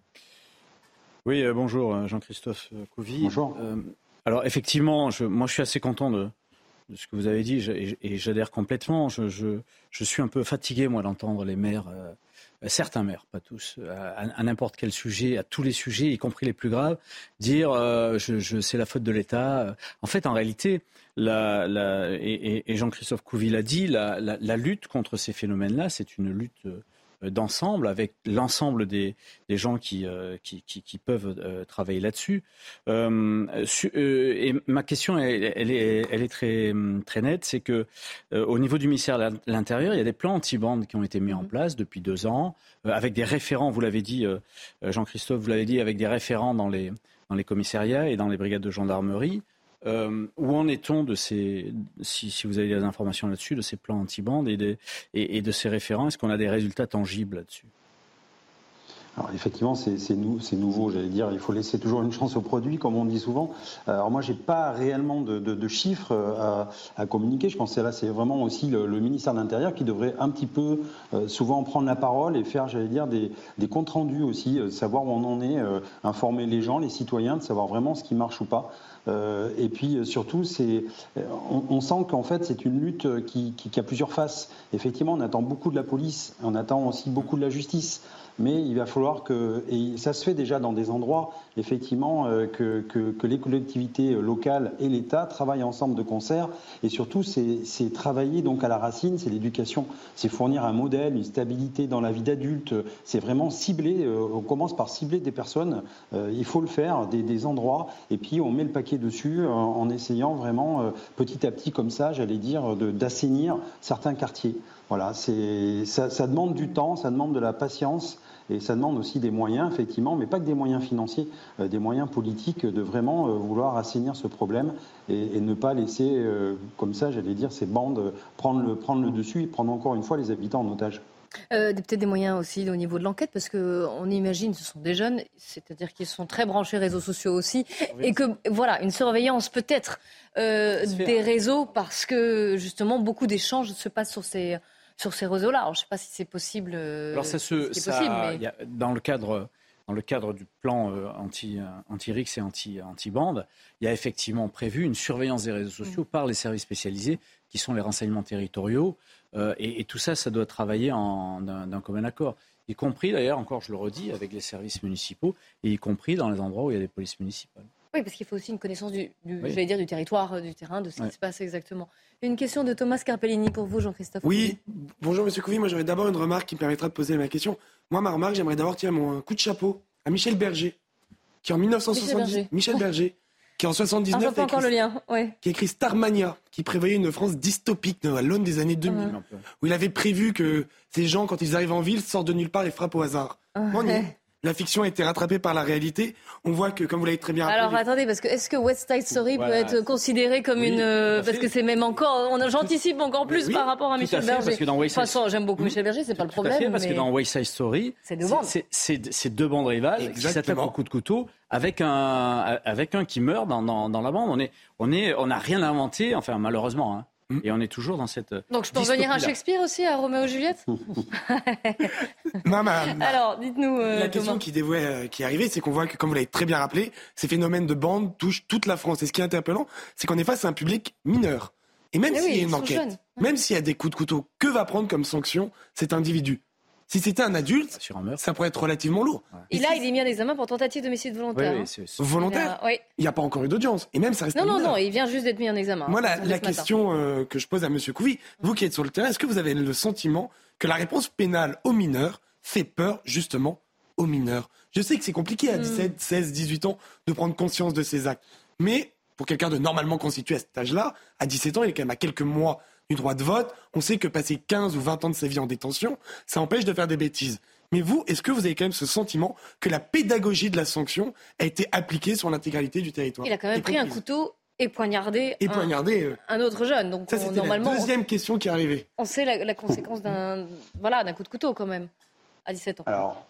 Oui, bonjour, Jean-Christophe Couvi. Bonjour. alors, effectivement, je, moi, je suis assez content de, de ce que vous avez dit, et j'adhère complètement. Je, je, suis un peu fatigué, moi, d'entendre les maires, euh, certains maires, pas tous, à, n'importe quel sujet, à tous les sujets, y compris les plus graves, dire euh, je, c'est la faute de l'État. En fait, en réalité, la, la, et, Jean-Christophe Couvi l'a dit, la, la, lutte contre ces phénomènes-là, c'est une lutte euh, d'ensemble avec l'ensemble des, des, gens qui, euh, qui, qui, qui, peuvent euh, travailler là-dessus. et ma question, elle, elle, est, elle est très, très nette, c'est que au niveau du ministère de l'Intérieur, il y a des plans anti-bandes qui ont été mis en mmh. place depuis deux ans, avec des référents, vous l'avez dit, Jean-Christophe, vous l'avez dit, avec des référents dans les, dans les commissariats et dans les brigades de gendarmerie. Euh, où en est-on de ces, si, vous avez des informations là-dessus, de ces plans anti-bandes et, et, de ces référents? Est-ce qu'on a des résultats tangibles là-dessus? Alors effectivement, c'est nouveau, j'allais dire. Il faut laisser toujours une chance au produit, comme on dit souvent. Alors moi, j'ai pas réellement de, chiffres euh, à, communiquer. Je pense que là, c'est vraiment aussi le, ministère de l'Intérieur qui devrait un petit peu euh, souvent prendre la parole et faire, j'allais dire, des, comptes rendus aussi, euh, savoir où on en est, informer les gens, les citoyens, de savoir vraiment ce qui marche ou pas. Et puis surtout, c'est, on, sent qu'en fait, c'est une lutte qui a plusieurs faces. Effectivement, on attend beaucoup de la police, on attend aussi beaucoup de la justice mais il va falloir que, et ça se fait déjà dans des endroits, effectivement, euh, que, que, les collectivités locales et l'État travaillent ensemble de concert. Et surtout, c'est travailler donc à la racine, c'est l'éducation, c'est fournir un modèle, une stabilité dans la vie d'adulte. C'est vraiment cibler. Euh, on commence par cibler des personnes. Euh, il faut le faire, des, des, endroits, et puis on met le paquet dessus en, essayant vraiment petit à petit, comme ça, j'allais dire, d'assainir certains quartiers. Voilà, ça, ça demande du temps, ça demande de la patience. Et ça demande aussi des moyens, effectivement, mais pas que des moyens financiers, euh, des moyens politiques de vraiment euh, vouloir assainir ce problème et, ne pas laisser, euh, comme ça, j'allais dire, ces bandes prendre le, prendre le dessus et prendre encore une fois les habitants en otage. Peut-être des moyens aussi au niveau de l'enquête, parce qu'on imagine, ce sont des jeunes, c'est-à-dire qu'ils sont très branchés réseaux sociaux aussi, et que voilà, une surveillance peut-être des réseaux, parce que justement beaucoup d'échanges se passent sur ces sur ces réseaux-là. je ne sais pas si c'est possible. Euh, Alors ça se, ça, dans le cadre dans le cadre du plan euh, anti, euh, anti-RIX et anti, anti-bande, il y a effectivement prévu une surveillance des réseaux sociaux mm. par les services spécialisés, qui sont les renseignements territoriaux. et, tout ça, ça doit travailler en, d'un, commun accord. Y compris, d'ailleurs, encore je le redis, avec les services municipaux, et y compris dans les endroits où il y a des polices municipales. Oui, parce qu'il faut aussi une connaissance du, dire, du territoire, du terrain, de ce qui se passe exactement. Une question de Thomas Carpellini pour vous, Jean-Christophe. Oui, bonjour Monsieur Couvi. Moi, j'aurais d'abord une remarque qui me permettra de poser ma question. Moi, ma remarque, j'aimerais d'abord tirer mon coup de chapeau à Michel Berger, qui en 1970, Michel Berger, qui en 79 ah, encore le lien. Ouais. qui a écrit Starmania, qui prévoyait une France dystopique à l'aune des années 2000, où il avait prévu que ces gens, quand ils arrivent en ville, sortent de nulle part et frappent au hasard. Ouais la fiction a été rattrapée par la réalité. On voit que, comme vous l'avez très bien rappelé... Alors attendez, parce que est-ce que West Side Story peut être considéré comme une... Euh, parce que c'est même encore... J'anticipe encore plus par rapport à Michel Berger. Parce que dans West Side... j'aime beaucoup Michel Berger, c'est pas le problème. parce que dans West Side Story, c'est deux bandes rivales qui s'attaquent au coup de couteau avec un, avec un qui meurt dans, dans, la bande. On est, on est, on n'a rien inventé, enfin malheureusement. Hein. Mm. Et on est toujours dans cette. Donc je peux revenir à Shakespeare aussi, à Roméo et Juliette (laughs) (laughs) non, Alors, dites-nous. Euh, la question qui, dévouait, euh, qui est arrivée, c'est qu'on voit que, comme vous l'avez très bien rappelé, ces phénomènes de bande touchent toute la France. Et ce qui est interpellant, c'est qu'on est face à un public mineur. Et même s'il y a une enquête, même s'il y a des coups de couteau, que va prendre comme sanction cet individu? Si c'était un adulte, ça pourrait être relativement lourd. Et, là, il est mis en examen pour tentative d'homicide volontaire. Hein. Volontaire Il n'y a pas encore eu d'audience. Et même ça reste Non, non, non, il vient juste d'être mis en examen. Moi, la, question euh, que je pose à M. Couvi, vous qui êtes sur le terrain, est-ce que vous avez le sentiment que la réponse pénale aux mineurs fait peur justement aux mineurs? Je sais que c'est compliqué à 17, 16, 18 ans de prendre conscience de ces actes. Mais pour quelqu'un de normalement constitué à cet âge-là, à 17 ans, il est quand même à quelques mois du droit de vote. On sait que passer 15 ou 20 ans de sa vie en détention, ça empêche de faire des bêtises. Mais vous, est-ce que vous avez quand même ce sentiment que la pédagogie de la sanction a été appliquée sur l'intégralité du territoire Il a quand même pris un couteau et poignardé, et poignardé euh. un, autre jeune. Donc ça, normalement, la deuxième question qui est arrivée. On sait la, conséquence d'un voilà, d'un coup de couteau quand même à 17 ans. Alors,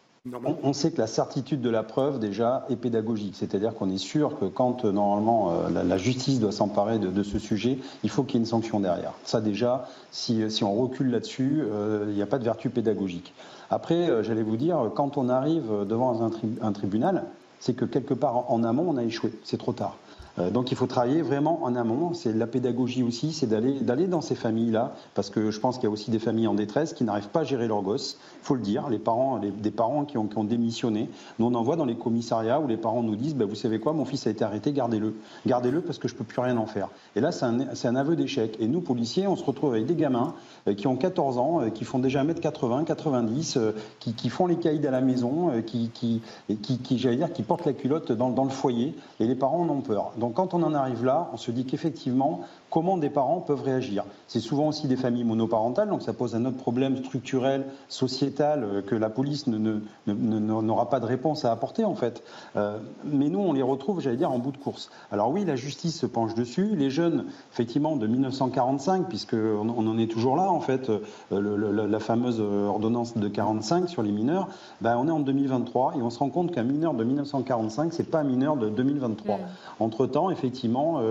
on, sait que la certitude de la preuve, déjà, est pédagogique. C'est-à-dire qu'on est sûr que quand, euh, normalement, euh, la, justice doit s'emparer de, ce sujet, il faut qu'il y ait une sanction derrière. Ça, déjà, si, on recule là-dessus, euh, il n'y a pas de vertu pédagogique. Après, j'allais vous dire, quand on arrive devant un tribunal, c'est que quelque part en amont, on a échoué. C'est trop tard. Euh, donc il faut travailler vraiment en amont. C'est la pédagogie aussi, c'est d'aller dans ces familles-là, parce que je pense qu'il y a aussi des familles en détresse qui n'arrivent pas à gérer leurs gosses. Il faut le dire, les parents, des parents qui ont, démissionné. Nous on en voit dans les commissariats où les parents nous disent, bah, vous savez quoi, mon fils a été arrêté, gardez-le, gardez-le parce que je peux plus rien en faire. Et là c'est un, aveu d'échec. Et nous policiers, on se retrouve avec des gamins euh, qui ont 14 ans, euh, qui font déjà 1m80, 90, qui, qui font les caïds à la maison, qui, qui, qui, j'allais dire, qui portent la culotte dans, dans le foyer. Et les parents en ont peur. Donc quand on en arrive là, on se dit qu'effectivement, comment des parents peuvent réagir. C'est souvent aussi des familles monoparentales, donc ça pose un autre problème structurel, sociétal, euh, que la police n'aura pas de réponse à apporter en fait. Euh, mais nous, on les retrouve, j'allais dire, en bout de course. Alors oui, la justice se penche dessus. Les jeunes, effectivement, de 1945, puisqu'on on en est toujours là en fait, euh, la fameuse ordonnance de 45 sur les mineurs, ben, on est en 2023 et on se rend compte qu'un mineur de 1945, c'est pas un mineur de 2023. Mmh. Entre-temps, effectivement,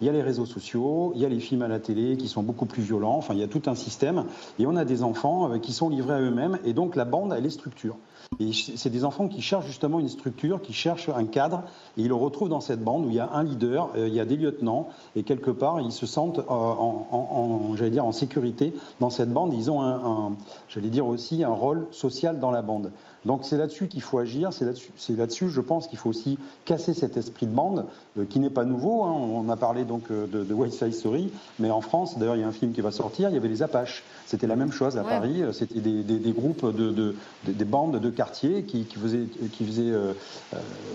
il y a les réseaux sociaux, il y a les films à la télé qui sont beaucoup plus violents, enfin il y a tout un système, et on a des enfants euh, qui sont livrés à eux-mêmes, et donc la bande, elle est structure. Et c'est des enfants qui cherchent justement une structure, qui cherchent un cadre, et ils le retrouvent dans cette bande où il y a un leader, euh, il y a des lieutenants, et quelque part ils se sentent euh, en, dire, en sécurité dans cette bande. Ils ont j'allais dire aussi un rôle social dans la bande. Donc c'est là-dessus qu'il faut agir, c'est là-dessus, là-dessus, je pense qu'il faut aussi casser cet esprit de bande euh, qui n'est pas nouveau. Hein. On a parlé donc euh, de, de White Side Story, mais en France, d'ailleurs, il y a un film qui va sortir. Il y avait les Apaches. C'était la même chose à Paris. Euh, c'était des, groupes de, des bandes de quartiers qui, faisaient, qui faisaient,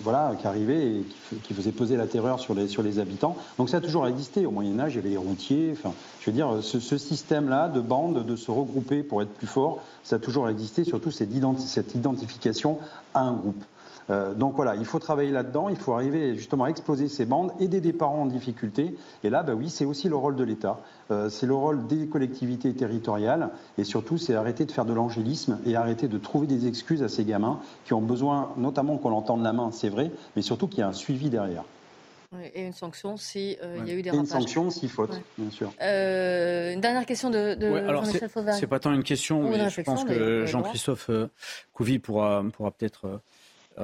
voilà, qui arrivaient et qui, faisaient peser la terreur sur les sur les habitants. Donc ça a toujours existé. Au Moyen Âge, il y avait les routiers. Enfin, je veux dire, ce, ce système-là de bandes, de se regrouper pour être plus fort, ça a toujours existé. Surtout cette, cette à un groupe. Euh, donc voilà, il faut travailler là-dedans, il faut arriver justement à exploser ces bandes, aider des parents en difficulté. Et là, bah oui, c'est aussi le rôle de l'État, euh, c'est le rôle des collectivités territoriales, et surtout, c'est arrêter de faire de l'angélisme et arrêter de trouver des excuses à ces gamins qui ont besoin, notamment qu'on l'entende la main, c'est vrai, mais surtout qu'il y ait un suivi derrière. Et une sanction s'il euh, y a eu des et Une sanction s'il faute, bien sûr. une dernière question de, de alors c'est pas tant une question, mais je pense que Jean-Christophe Couvi pourra, pourra peut-être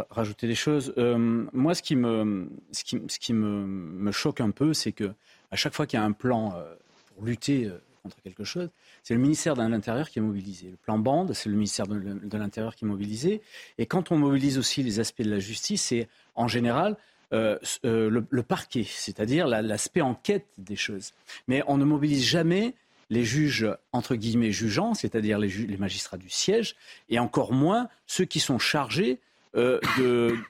rajouter des choses. Euh, moi, ce qui me, ce qui, ce qui me, me, choque un peu, c'est que à chaque fois qu'il y a un plan euh, pour lutter euh, contre quelque chose, c'est le ministère de l'Intérieur qui est mobilisé. Le plan bande, c'est le ministère de l'Intérieur qui est mobilisé. Et quand on mobilise aussi les aspects de la justice, c'est en général euh, le, le, parquet, c'est-à-dire l'aspect enquête des choses. Mais on ne mobilise jamais les juges, entre guillemets, jugeants, c'est-à-dire les, les, magistrats du siège, et encore moins ceux qui sont chargés euh,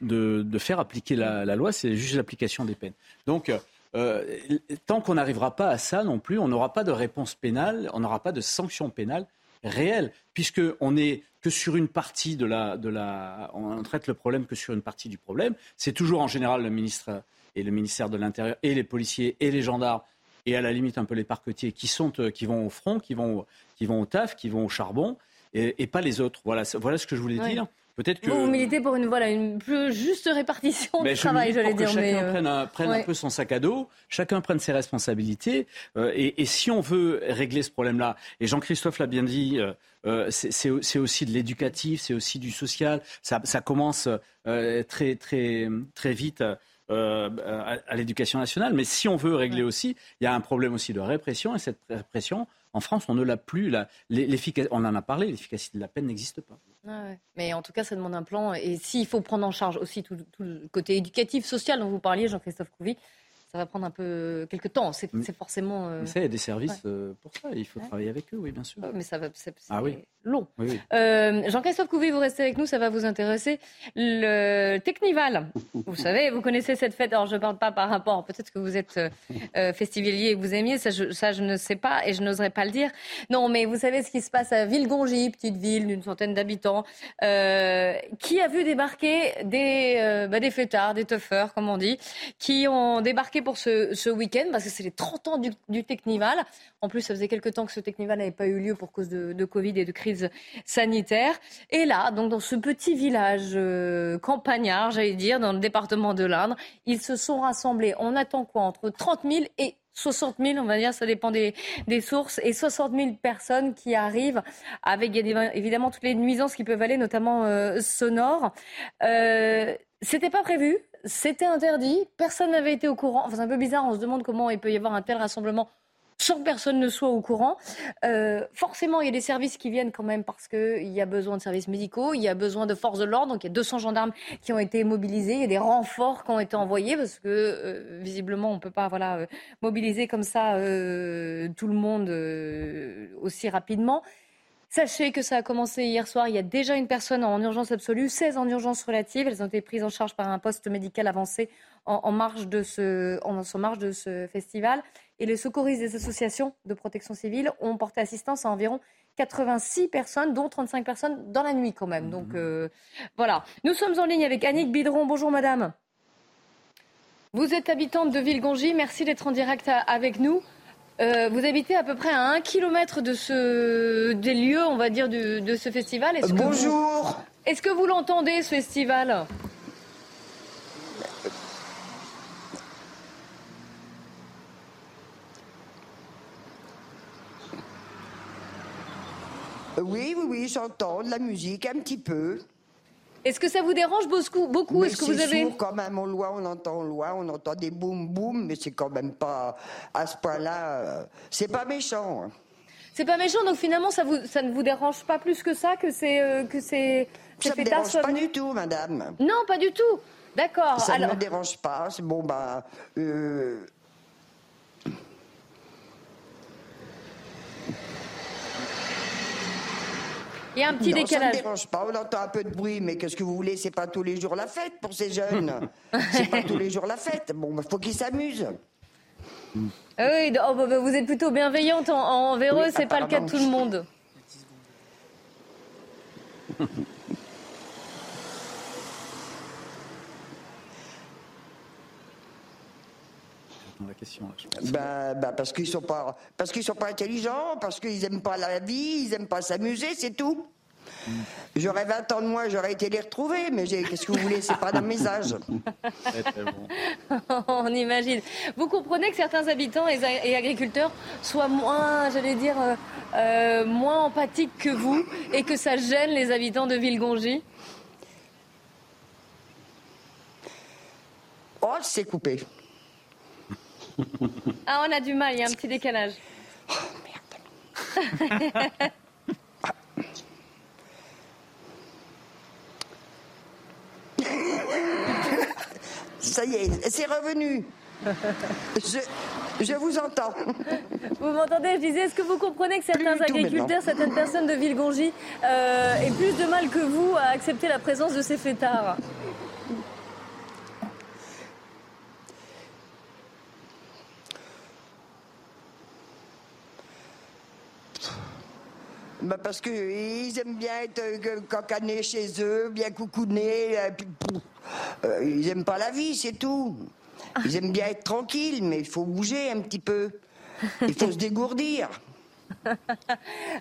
de, faire appliquer la, loi, c'est juste l'application des peines. Donc, euh, tant qu'on n'arrivera pas à ça non plus, on n'aura pas de réponse pénale, on n'aura pas de sanction pénale réelle, puisqu'on n'est que sur une partie de la, de la. On traite le problème que sur une partie du problème. C'est toujours en général le ministre et le ministère de l'Intérieur et les policiers et les gendarmes et à la limite un peu les parquetiers qui, sont, euh, qui vont au front, qui vont, qui vont au taf, qui vont au charbon, et, pas les autres. Voilà, voilà ce que je voulais dire. Peut-être que vous militez pour une voilà une plus juste répartition du travail, j'allais dire. Que chacun euh, prenne, un, peu son sac à dos, chacun prenne ses responsabilités. Euh, et, si on veut régler ce problème-là, et Jean-Christophe l'a bien dit, euh, c'est aussi de l'éducatif, c'est aussi du social. Ça, commence très très très vite. à, l'éducation nationale. Mais si on veut régler aussi, il y a un problème aussi de répression. Et cette répression, en France, on ne l'a plus. La, on en a parlé, l'efficacité de la peine n'existe pas. Mais en tout cas, ça demande un plan. Et s'il faut prendre en charge aussi tout, le côté éducatif, social dont vous parliez, Jean-Christophe Couvi, ça va prendre un peu quelques temps. C'est forcément. Euh... Il y a des services euh, pour ça. Il faut travailler avec eux, oui, bien sûr. mais ça va. C'est ah, oui. long. Euh, Jean-Christophe Couvi, vous restez avec nous, ça va vous intéresser. Le Technival, (laughs) vous savez, vous connaissez cette fête. Alors, je ne parle pas par rapport. Peut-être que vous êtes euh, festivalier et que vous aimiez. Ça je, ça, je ne sais pas et je n'oserais pas le dire. Non, mais vous savez ce qui se passe à Villegongy, petite ville d'une centaine d'habitants, qui a vu débarquer des, bah, des fêtards, des toughers, comme on dit, qui ont débarqué pour ce, week-end parce que c'est les 30 ans du, Technival. En plus, ça faisait quelques temps que ce Technival n'avait pas eu lieu pour cause de, Covid et de crise sanitaire. Et là, donc dans ce petit village euh, campagnard, j'allais dire, dans le département de l'Indre, ils se sont rassemblés. On attend quoi? Entre 30 000 et 60 000, on va dire, ça dépend des, sources, et 60 000 personnes qui arrivent avec évidemment toutes les nuisances qui peuvent aller, notamment euh, sonores. Euh, c'était pas prévu, c'était interdit, personne n'avait été au courant. C'est un peu bizarre, on se demande comment il peut y avoir un tel rassemblement sans que personne ne soit au courant. Euh, forcément, il y a des services qui viennent quand même parce qu'il y a besoin de services médicaux, il y a besoin de forces de l'ordre. Donc, il y a 200 gendarmes qui ont été mobilisés, il y a des renforts qui ont été envoyés parce que, euh, visiblement, on ne peut pas voilà, euh, mobiliser comme ça tout le monde aussi rapidement. Sachez que ça a commencé hier soir. Il y a déjà une personne en urgence absolue, 16 en urgence relative. Elles ont été prises en charge par un poste médical avancé en, marge, de ce, en, marge de ce festival. et les secouristes des associations de protection civile ont porté assistance à environ 86 personnes, dont 35 personnes dans la nuit quand même. Donc mhm. euh, voilà. Nous sommes en ligne avec Annick Bidron. Bonjour madame. Vous êtes habitante de Villegongy. Merci d'être en direct avec nous. Euh, vous habitez à peu près à un kilomètre de ce, des lieux, on va dire, de, ce festival. Bonjour. Est-ce que vous l'entendez, ce festival? Oui, oui, oui, j'entends de la musique un petit peu. Est-ce que ça vous dérange beaucoup, beaucoup Est-ce que vous avez sourd quand même au loin, on entend au loin, on entend des boum boum, mais c'est quand même pas à ce point-là. Euh, c'est pas méchant. Hein. C'est pas méchant, donc finalement ça, vous, ça ne vous dérange pas plus que ça, que c'est euh, que c'est. Ça me dérange pas du tout, madame. Non, pas du tout. D'accord. Ça ne me dérange pas. Bon, bah. Euh, Il y a un petit décalage. Ça ne dérange pas, on entend un peu de bruit, mais qu'est-ce que vous voulez? C'est pas tous les jours la fête pour ces jeunes. (laughs) c'est pas tous les jours la fête. Bon, il bah, faut qu'ils s'amusent. Ah oui, oh, bah, bah, vous êtes plutôt bienveillante envers eux, c'est pas le cas de tout le monde. (laughs) La question, bah, bah, parce qu'ils sont pas, parce qu'ils sont pas intelligents, parce qu'ils aiment pas la vie, ils aiment pas s'amuser, c'est tout. Mm. J'aurais 20 ans de moins, j'aurais été les retrouver, mais qu'est-ce que vous voulez, c'est pas dans mes âges. (laughs) (laughs) On imagine. Vous comprenez que certains habitants et, agriculteurs soient moins, j'allais dire, euh, euh, moins empathiques que vous et que ça gêne les habitants de Villegongy Oh, c'est coupé. (laughs) Ah, on a du mal, il y a un petit décalage. Oh, merde. Ça y est, c'est revenu. Je, vous entends. Vous m'entendez? Je disais, est-ce que vous comprenez que certains agriculteurs, certaines personnes de Villegongy euh, aient plus de mal que vous à accepter la présence de ces fêtards? Bah parce qu'ils aiment bien être euh, cancanés chez eux, bien coucounés. Euh, euh, ils n'aiment pas la vie, c'est tout. Ils aiment bien être tranquilles, mais il faut bouger un petit peu. Il faut se dégourdir.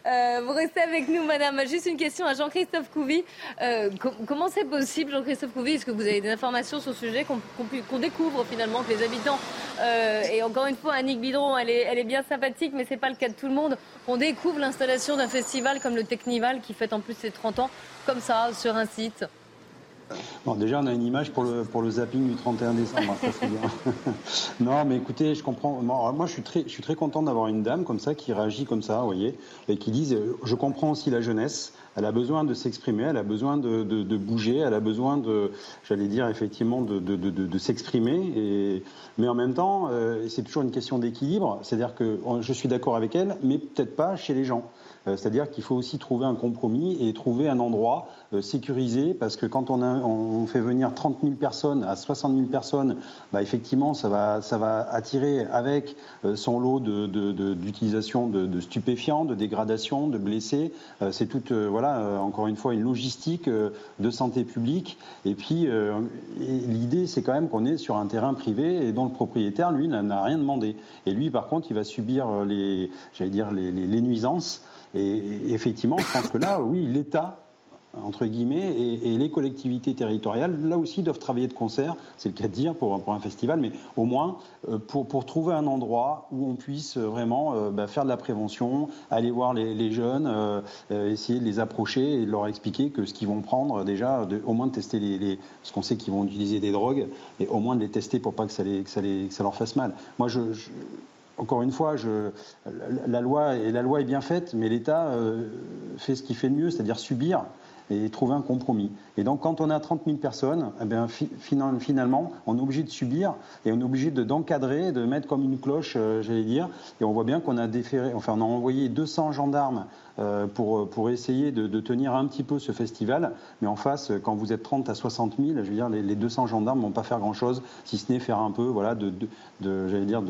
Euh, vous restez avec nous, madame. Juste une question à Jean-Christophe Couvi. Euh, comment c'est possible, Jean-Christophe Couvi? Est-ce que vous avez des informations sur ce sujet qu'on découvre finalement que les habitants, euh, et encore une fois, Annick Bidron, elle est, bien sympathique, mais ce n'est pas le cas de tout le monde. On découvre l'installation d'un festival comme le Technival qui fête en plus ses 30 ans, comme ça, sur un site Bon, déjà, on a une image pour le, zapping du 31 décembre. (laughs) non, mais écoutez, je comprends. Moi, je suis très, content d'avoir une dame comme ça qui réagit comme ça, vous voyez, et qui dit Je comprends aussi la jeunesse. Elle a besoin de s'exprimer, elle a besoin de, bouger, elle a besoin de, j'allais dire effectivement, de, s'exprimer. Mais en même temps, euh, c'est toujours une question d'équilibre. C'est-à-dire que je suis d'accord avec elle, mais peut-être pas chez les gens. Euh, c'est-à-dire qu'il faut aussi trouver un compromis et trouver un endroit euh, sécurisé, parce que quand on, fait venir 30 000 personnes à 60 000 personnes, bah effectivement, ça va, ça va attirer avec euh, son lot d'utilisation de, stupéfiants, de dégradation, de blessés. C'est toute, voilà, encore une fois, une logistique de santé publique. Et puis, l'idée, c'est quand même qu'on est sur un terrain privé et dont le propriétaire, lui, n'a rien demandé. Et lui, par contre, il va subir les, j'allais dire, les nuisances et effectivement, je pense que là, oui, l'État entre guillemets, et, les collectivités territoriales, là aussi, doivent travailler de concert, c'est le cas de dire pour, un festival, mais au moins euh, pour, trouver un endroit où on puisse vraiment euh, bah, faire de la prévention, aller voir les, jeunes, euh, essayer de les approcher et de leur expliquer que ce qu'ils vont prendre, déjà, au moins de tester les, les parce qu'on sait qu'ils vont utiliser des drogues, et au moins de les tester pour pas que ça, leur fasse mal. Moi, encore une fois, la, loi, la loi est bien faite, mais l'État euh, fait ce qu'il fait de mieux, c'est-à-dire subir. Et trouver un compromis. Et donc, quand on a 30 000 personnes, eh finalement, on est obligé de subir et on est obligé d'encadrer, de, mettre comme une cloche, euh, j'allais dire. Et on voit bien qu'on a enfin, a envoyé 200 gendarmes euh, pour, essayer de, tenir un petit peu ce festival. Mais en face, quand vous êtes 30 à 60 000, je veux dire, les, 200 gendarmes ne vont pas faire grand-chose, si ce n'est faire un peu, voilà, j'allais dire,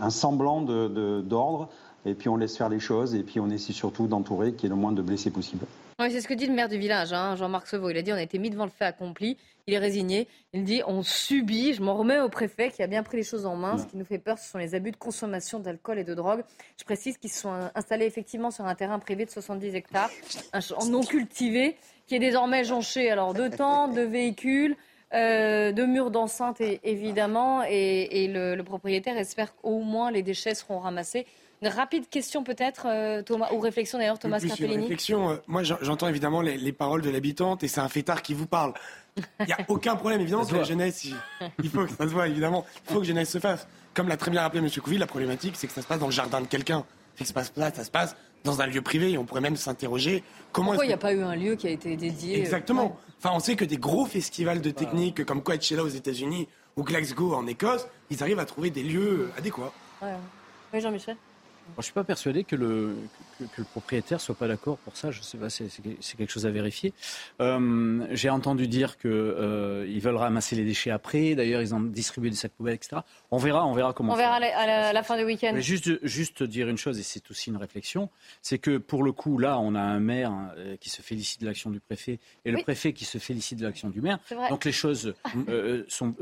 un semblant d'ordre. Et puis on laisse faire les choses, et puis on essaie surtout d'entourer qu'il y ait le moins de blessés possible. Oui, c'est ce que dit le maire du village, hein, Jean-Marc Sevaux. Il a dit on a été mis devant le fait accompli. Il est résigné. Il dit on subit. Je m'en remets au préfet qui a bien pris les choses en main. Ce qui nous fait peur, ce sont les abus de consommation d'alcool et de drogue. Je précise qu'ils se sont installés effectivement sur un terrain privé de 70 hectares, (laughs) un champ non cultivé, qui est désormais jonché alors de tentes, de véhicules. Euh, de murs d'enceinte évidemment et, le, propriétaire espère qu'au moins les déchets seront ramassés une rapide question peut-être, euh, Thomas, ou réflexion d'ailleurs, Thomas Carpellini réflexion, euh, moi j'entends évidemment les, paroles de l'habitante et c'est un fêtard qui vous parle. Il n'y a (laughs) aucun problème, évidemment, que la jeunesse, il, faut que ça se voit, évidemment, il faut que jeunesse se fasse. Comme l'a très bien rappelé M. Couvi, la problématique, c'est que ça se passe dans le jardin de quelqu'un. Ça se passe là, ça se passe dans un lieu privé et on pourrait même s'interroger comment. Pourquoi il n'y a pas eu un lieu qui a été dédié euh, Exactement. Enfin, on sait que des gros festivals de technique comme Coachella aux États-Unis ou Glasgow en Écosse, ils arrivent à trouver des lieux adéquats. Oui, Jean-Michel? Je ne suis pas persuadé que le, que, le propriétaire soit pas d'accord pour ça. Je sais pas, c'est quelque chose à vérifier. Euh, j'ai entendu dire qu'ils euh, veulent ramasser les déchets après. D'ailleurs, ils ont distribué des sacs poubelles, etc. On verra, on verra comment. On verra à la, fin du week-end. Juste, juste dire une chose, et c'est aussi une réflexion, c'est que pour le coup, là, on a un maire euh, qui se félicite de l'action du préfet et le préfet qui se félicite de l'action du maire. Donc les choses (laughs) sont,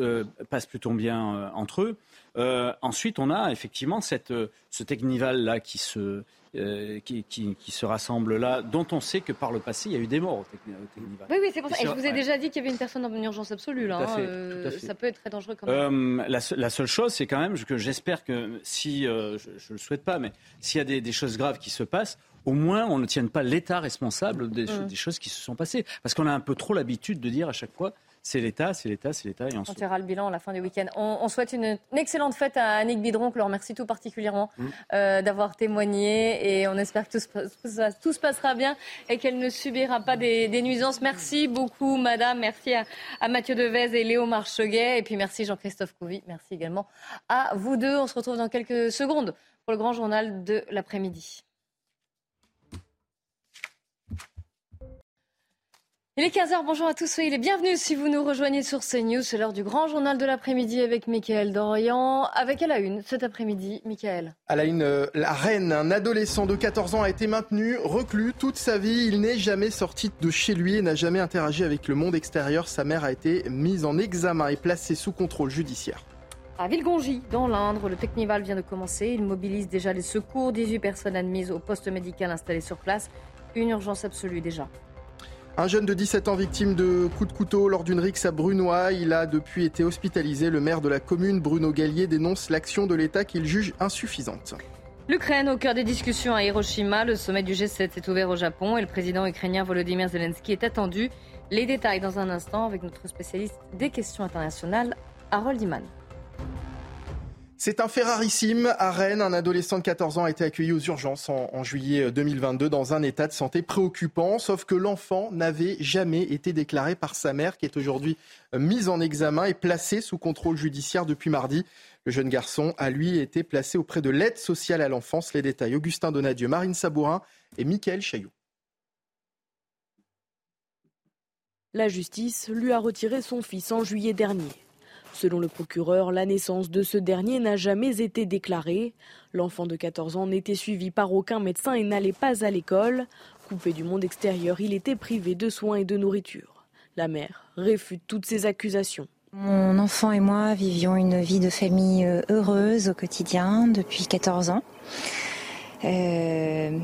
passent plutôt bien entre eux. Euh, ensuite, on a effectivement cette, euh, ce Technival-là qui se, euh, qui, qui, se rassemble là, dont on sait que par le passé, il y a eu des morts au Technival. Oui, oui, c'est pour ça. Et je vous ai déjà dit qu'il y avait une personne en urgence absolue. Là, hein, Ça peut être très dangereux quand même. La, la, seule chose, c'est quand même que j'espère que si, je ne le souhaite pas, mais s'il y a des, des, choses graves qui se passent, au moins on ne tienne pas l'État responsable des, mmh. des, choses qui se sont passées. Parce qu'on a un peu trop l'habitude de dire à chaque fois c'est l'État, c'est l'État, c'est l'État. Et on, tirera le bilan à la fin du week-end. On, souhaite une, excellente fête à Annick Bidron, que l'on remercie tout particulièrement mm. euh, d'avoir témoigné. Et on espère que tout se, tout se passera bien et qu'elle ne subira pas des, nuisances. Merci beaucoup, madame. Merci à, Mathieu Devez et Léo Marcheguet. Et puis merci Jean-Christophe Couvi. Merci également à vous deux. On se retrouve dans quelques secondes pour le grand journal de l'après-midi. Il est 15h, bonjour à tous, soyez les bienvenus si vous nous rejoignez sur CNews. C'est l'heure du grand journal de l'après-midi avec Mickaël Dorian. Avec à la une cet après-midi, Mickaël. À la une, euh, la reine, un adolescent de 14 ans a été maintenu, reclus toute sa vie. Il n'est jamais sorti de chez lui et n'a jamais interagi avec le monde extérieur. Sa mère a été mise en examen et placée sous contrôle judiciaire. À Villegongy, dans l'Indre, le Technival vient de commencer. Il mobilise déjà les secours. 18 personnes admises au poste médical installé sur place. Une urgence absolue déjà. Un jeune de 17 ans victime de coups de couteau lors d'une rixe à Brunois. Il a depuis été hospitalisé. Le maire de la commune, Bruno Gallier, dénonce l'action de l'État qu'il juge insuffisante. L'Ukraine au cœur des discussions à Hiroshima. Le sommet du G7 s'est ouvert au Japon et le président ukrainien Volodymyr Zelensky est attendu. Les détails dans un instant avec notre spécialiste des questions internationales, Harold Iman. C'est un Ferrarissime à Rennes. Un adolescent de 14 ans a été accueilli aux urgences en, juillet 2022 dans un état de santé préoccupant, sauf que l'enfant n'avait jamais été déclaré par sa mère, qui est aujourd'hui mise en examen et placée sous contrôle judiciaire depuis mardi. Le jeune garçon a lui été placé auprès de l'aide sociale à l'enfance. Les détails Augustin Donadieu, Marine Sabourin et Mickaël Chaillot. La justice lui a retiré son fils en juillet dernier. Selon le procureur, la naissance de ce dernier n'a jamais été déclarée. L'enfant de 14 ans n'était suivi par aucun médecin et n'allait pas à l'école. Coupé du monde extérieur, il était privé de soins et de nourriture. La mère réfute toutes ces accusations. Mon enfant et moi vivions une vie de famille euh, heureuse au quotidien depuis 14 ans. Euh,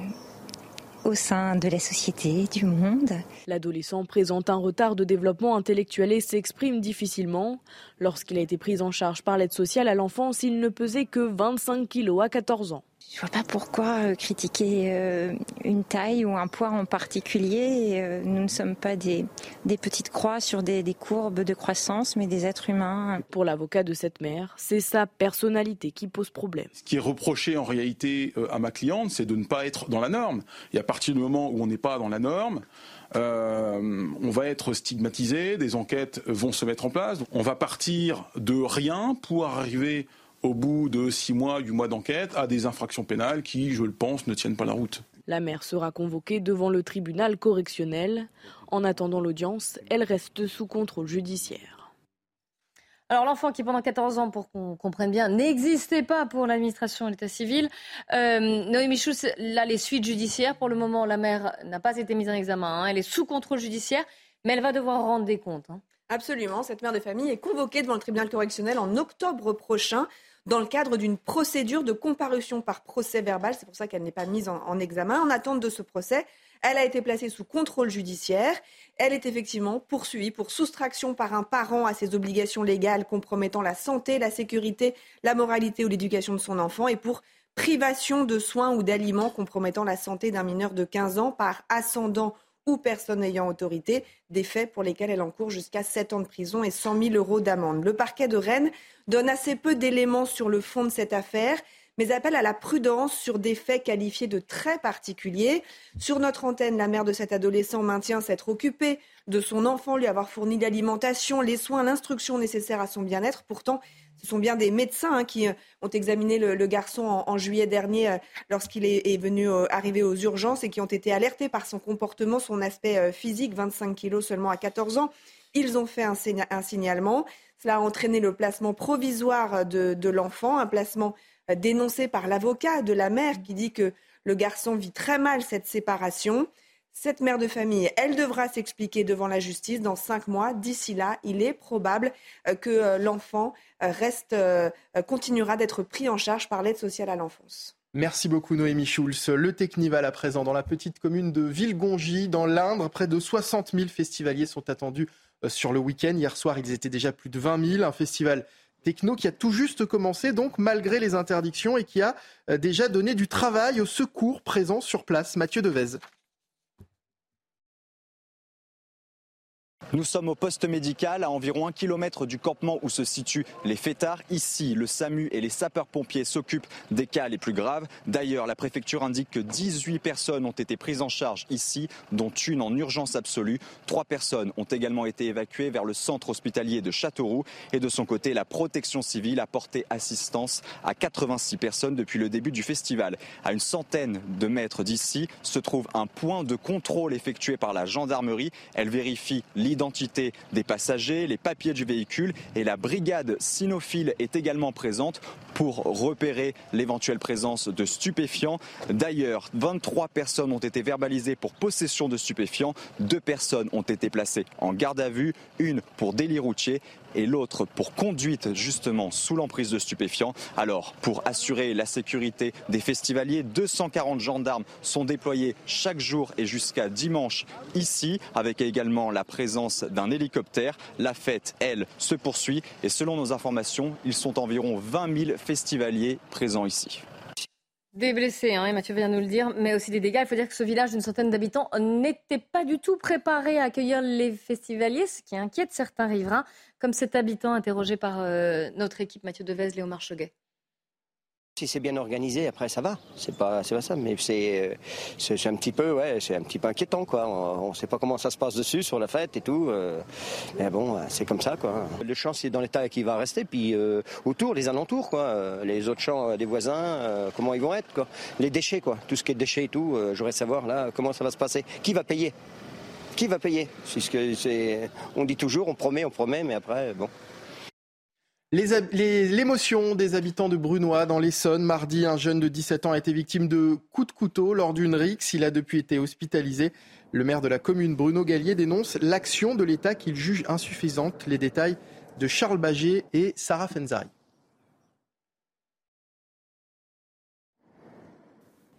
au sein de la société, du monde. L'adolescent présente un retard de développement intellectuel et s'exprime difficilement. Lorsqu'il a été pris en charge par l'aide sociale à l'enfance, il ne pesait que 25 kilos à 14 ans. Je vois pas pourquoi euh, critiquer euh, une taille ou un poids en particulier. Euh, nous ne sommes pas des, des petites croix sur des, des, courbes de croissance, mais des êtres humains. Pour l'avocat de cette mère, c'est sa personnalité qui pose problème. Ce qui est reproché en réalité à ma cliente, c'est de ne pas être dans la norme. Et à partir du moment où on n'est pas dans la norme, on va être stigmatisé, des enquêtes vont se mettre en place. On va partir de rien pour arriver au bout de six mois, huit mois d'enquête, à des infractions pénales qui, je le pense, ne tiennent pas la route. La mère sera convoquée devant le tribunal correctionnel. En attendant l'audience, elle reste sous contrôle judiciaire. Alors l'enfant qui pendant 14 ans, pour qu'on comprenne bien, n'existait pas pour l'administration et l'état civil, euh, Noémie Schulz, là les suites judiciaires, pour le moment la mère n'a pas été mise en examen, hein. elle est sous contrôle judiciaire, mais elle va devoir rendre des comptes. Hein. Absolument, cette mère de famille est convoquée devant le tribunal correctionnel en octobre prochain dans le cadre d'une procédure de comparution par procès verbal. C'est pour ça qu'elle n'est pas mise en, examen. En attente de ce procès, elle a été placée sous contrôle judiciaire. Elle est effectivement poursuivie pour soustraction par un parent à ses obligations légales compromettant la santé, la sécurité, la moralité ou l'éducation de son enfant et pour privation de soins ou d'aliments compromettant la santé d'un mineur de 15 ans par ascendant ou personne ayant autorité, des faits pour lesquels elle encourt jusqu'à 7 ans de prison et 100 000 euros d'amende. Le parquet de Rennes donne assez peu d'éléments sur le fond de cette affaire mais appelle à la prudence sur des faits qualifiés de très particuliers. Sur notre antenne, la mère de cet adolescent maintient s'être occupée de son enfant, lui avoir fourni l'alimentation, les soins, l'instruction nécessaire à son bien-être. Pourtant, ce sont bien des médecins hein, qui euh, ont examiné le, garçon en, juillet dernier euh, lorsqu'il est, venu euh, arriver aux urgences et qui ont été alertés par son comportement, son aspect physique, 25 kilos seulement à 14 ans. Ils ont fait un, signalement. Cela a entraîné le placement provisoire de, l'enfant, un placement dénoncé par l'avocat de la mère qui dit que le garçon vit très mal cette séparation. Cette mère de famille, elle devra s'expliquer devant la justice dans cinq mois. D'ici là, il est probable euh, que euh, l'enfant euh, reste, continuera d'être pris en charge par l'aide sociale à l'enfance. Merci beaucoup Noémie Schulz. Le Technival à présent dans la petite commune de Villegongy dans l'Indre. Près de 60 000 festivaliers sont attendus sur le week-end. Hier soir, ils étaient déjà plus de 20 000. Un festival techno qui a tout juste commencé, donc malgré les interdictions, et qui a déjà donné du travail aux secours présents sur place. Mathieu Devez. Nous sommes au poste médical à environ un kilomètre du campement où se situent les fêtards. Ici, le SAMU et les sapeurs-pompiers s'occupent des cas les plus graves. D'ailleurs, la préfecture indique que 18 personnes ont été prises en charge ici, dont une en urgence absolue. Trois personnes ont également été évacuées vers le centre hospitalier de Châteauroux. Et de son côté, la protection civile a porté assistance à 86 personnes depuis le début du festival. À une centaine de mètres d'ici se trouve un point de contrôle effectué par la gendarmerie. Elle vérifie l'identité l'identité des passagers, les papiers du véhicule et la brigade cynophile est également présente pour repérer l'éventuelle présence de stupéfiants. D'ailleurs, 23 personnes ont été verbalisées pour possession de stupéfiants, deux personnes ont été placées en garde à vue, une pour délit routier et l'autre pour conduite justement sous l'emprise de stupéfiants. Alors, pour assurer la sécurité des festivaliers, 240 gendarmes sont déployés chaque jour et jusqu'à dimanche ici, avec également la présence d'un hélicoptère. La fête, elle, se poursuit et selon nos informations, ils sont environ 20 000 festivaliers présents ici. Des blessés, hein, Mathieu vient nous le dire, mais aussi des dégâts. Il faut dire que ce village d'une centaine d'habitants n'était pas du tout préparé à accueillir les festivaliers, ce qui inquiète certains riverains, comme cet habitant interrogé par euh, notre équipe Mathieu Devez, Léo Marcheguet. Si c'est bien organisé, après ça va. C'est pas, c'est pas ça, mais c'est, euh, c'est, un petit peu, ouais, c'est un petit peu inquiétant, quoi. On, ne sait pas comment ça se passe dessus sur la fête et tout. Euh. mais bon, c'est comme ça, quoi. Le champ, c'est dans l'état qui va rester, puis autour, les alentours, quoi. Les autres champs des voisins, comment ils vont être, quoi. Les déchets, quoi. Tout ce qui est déchets et tout. J'aurais savoir là comment ça va se passer. Qui va payer? Qui va payer? On dit toujours, on promet, on promet, mais après, bon. L'émotion des habitants de Brunois dans l'Essonne. Mardi, un jeune de 17 ans a été victime de coups de couteau lors d'une rixe. Il a depuis été hospitalisé. Le maire de la commune, Bruno Gallier, dénonce l'action de l'État qu'il juge insuffisante. Les détails de Charles Baget et Sarah Fenzari.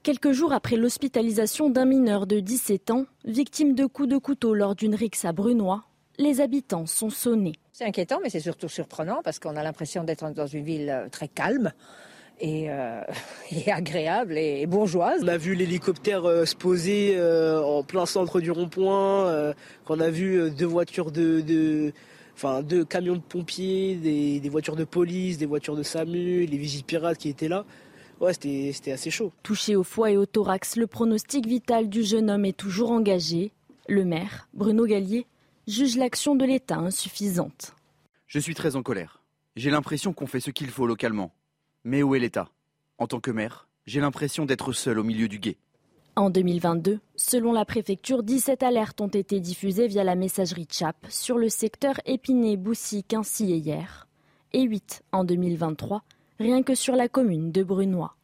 Quelques jours après l'hospitalisation d'un mineur de 17 ans, victime de coups de couteau lors d'une rixe à Brunois, les habitants sont sonnés. C'est inquiétant, mais c'est surtout surprenant parce qu'on a l'impression d'être dans une ville euh, très calme. Euh, (laughs) et, agréable et bourgeoise. On a vu l'hélicoptère euh, se poser en plein centre du rond-point, qu'on a vu deux voitures de, enfin deux camions de pompiers, des, voitures de police, des voitures de SAMU, les vigiles pirates qui étaient là. Ouais, c'était assez chaud. Touché au foie et au thorax, le pronostic vital du jeune homme est toujours engagé. Le maire, Bruno Gallier, juge l'action de l'État insuffisante. Je suis très en colère. J'ai l'impression qu'on fait ce qu'il faut localement. Mais où est l'État? En tant que maire, j'ai l'impression d'être seul au milieu du guet. En 2022, selon la préfecture, 17 alertes ont été diffusées via la messagerie CHAP sur le secteur Épinay-Boussy-Quincy et hier, et 8 en 2023, rien que sur la commune de Brunois.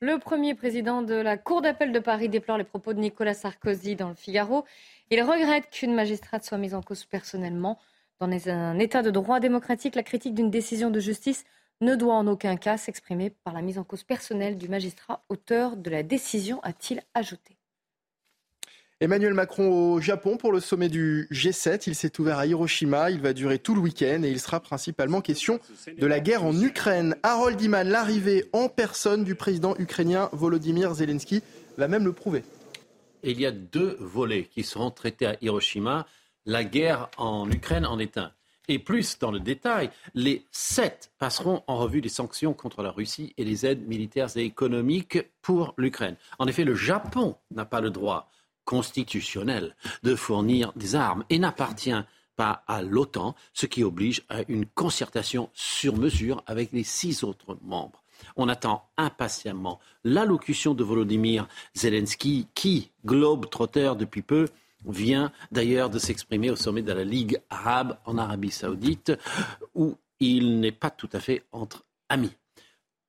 Le premier président de la Cour d'appel de Paris déplore les propos de Nicolas Sarkozy dans le Figaro. Il regrette qu'une magistrate soit mise en cause personnellement. Dans un état de droit démocratique, la critique d'une décision de justice ne doit en aucun cas s'exprimer par la mise en cause personnelle du magistrat auteur de la décision, a-t-il ajouté. Emmanuel Macron au Japon pour le sommet du G7. Il s'est ouvert à Hiroshima. Il va durer tout le week-end et il sera principalement question de la guerre en Ukraine. Harold Iman, l'arrivée en personne du président ukrainien Volodymyr Zelensky, va même le prouver. Il y a deux volets qui seront traités à Hiroshima. La guerre en Ukraine en est un. Et plus dans le détail, les sept passeront en revue les sanctions contre la Russie et les aides militaires et économiques pour l'Ukraine. En effet, le Japon n'a pas le droit constitutionnel de fournir des armes et n'appartient pas à l'OTAN, ce qui oblige à une concertation sur mesure avec les six autres membres. On attend impatiemment l'allocution de Volodymyr Zelensky, qui, globe trotteur depuis peu, vient d'ailleurs de s'exprimer au sommet de la Ligue arabe en Arabie saoudite, où il n'est pas tout à fait entre amis.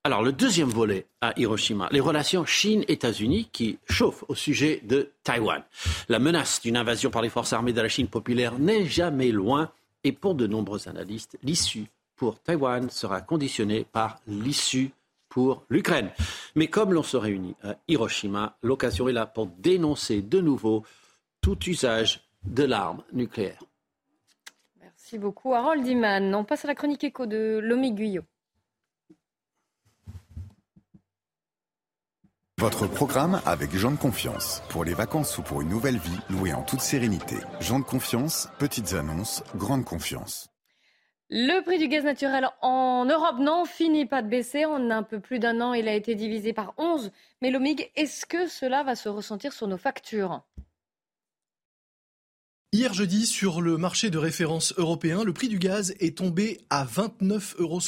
Alors, le deuxième volet à Hiroshima, les relations Chine-États-Unis qui chauffent au sujet de Taïwan. La menace d'une invasion par les forces armées de la Chine populaire n'est jamais loin et pour de nombreux analystes, l'issue pour Taïwan sera conditionnée par l'issue pour l'Ukraine. Mais comme l'on se réunit à Hiroshima, l'occasion est là pour dénoncer de nouveau tout usage de l'arme nucléaire. Merci beaucoup, Harold Iman. On passe à la chronique écho de Lomi Guyot. Votre programme avec Jean de Confiance. Pour les vacances ou pour une nouvelle vie, louée en toute sérénité. Jean de Confiance, petites annonces, grande confiance. Le prix du gaz naturel en Europe n'en finit pas de baisser. En un peu plus d'un an, il a été divisé par 11. Mais l'OMIG, est-ce que cela va se ressentir sur nos factures? Hier jeudi, sur le marché de référence européen, le prix du gaz est tombé à 29,69 euros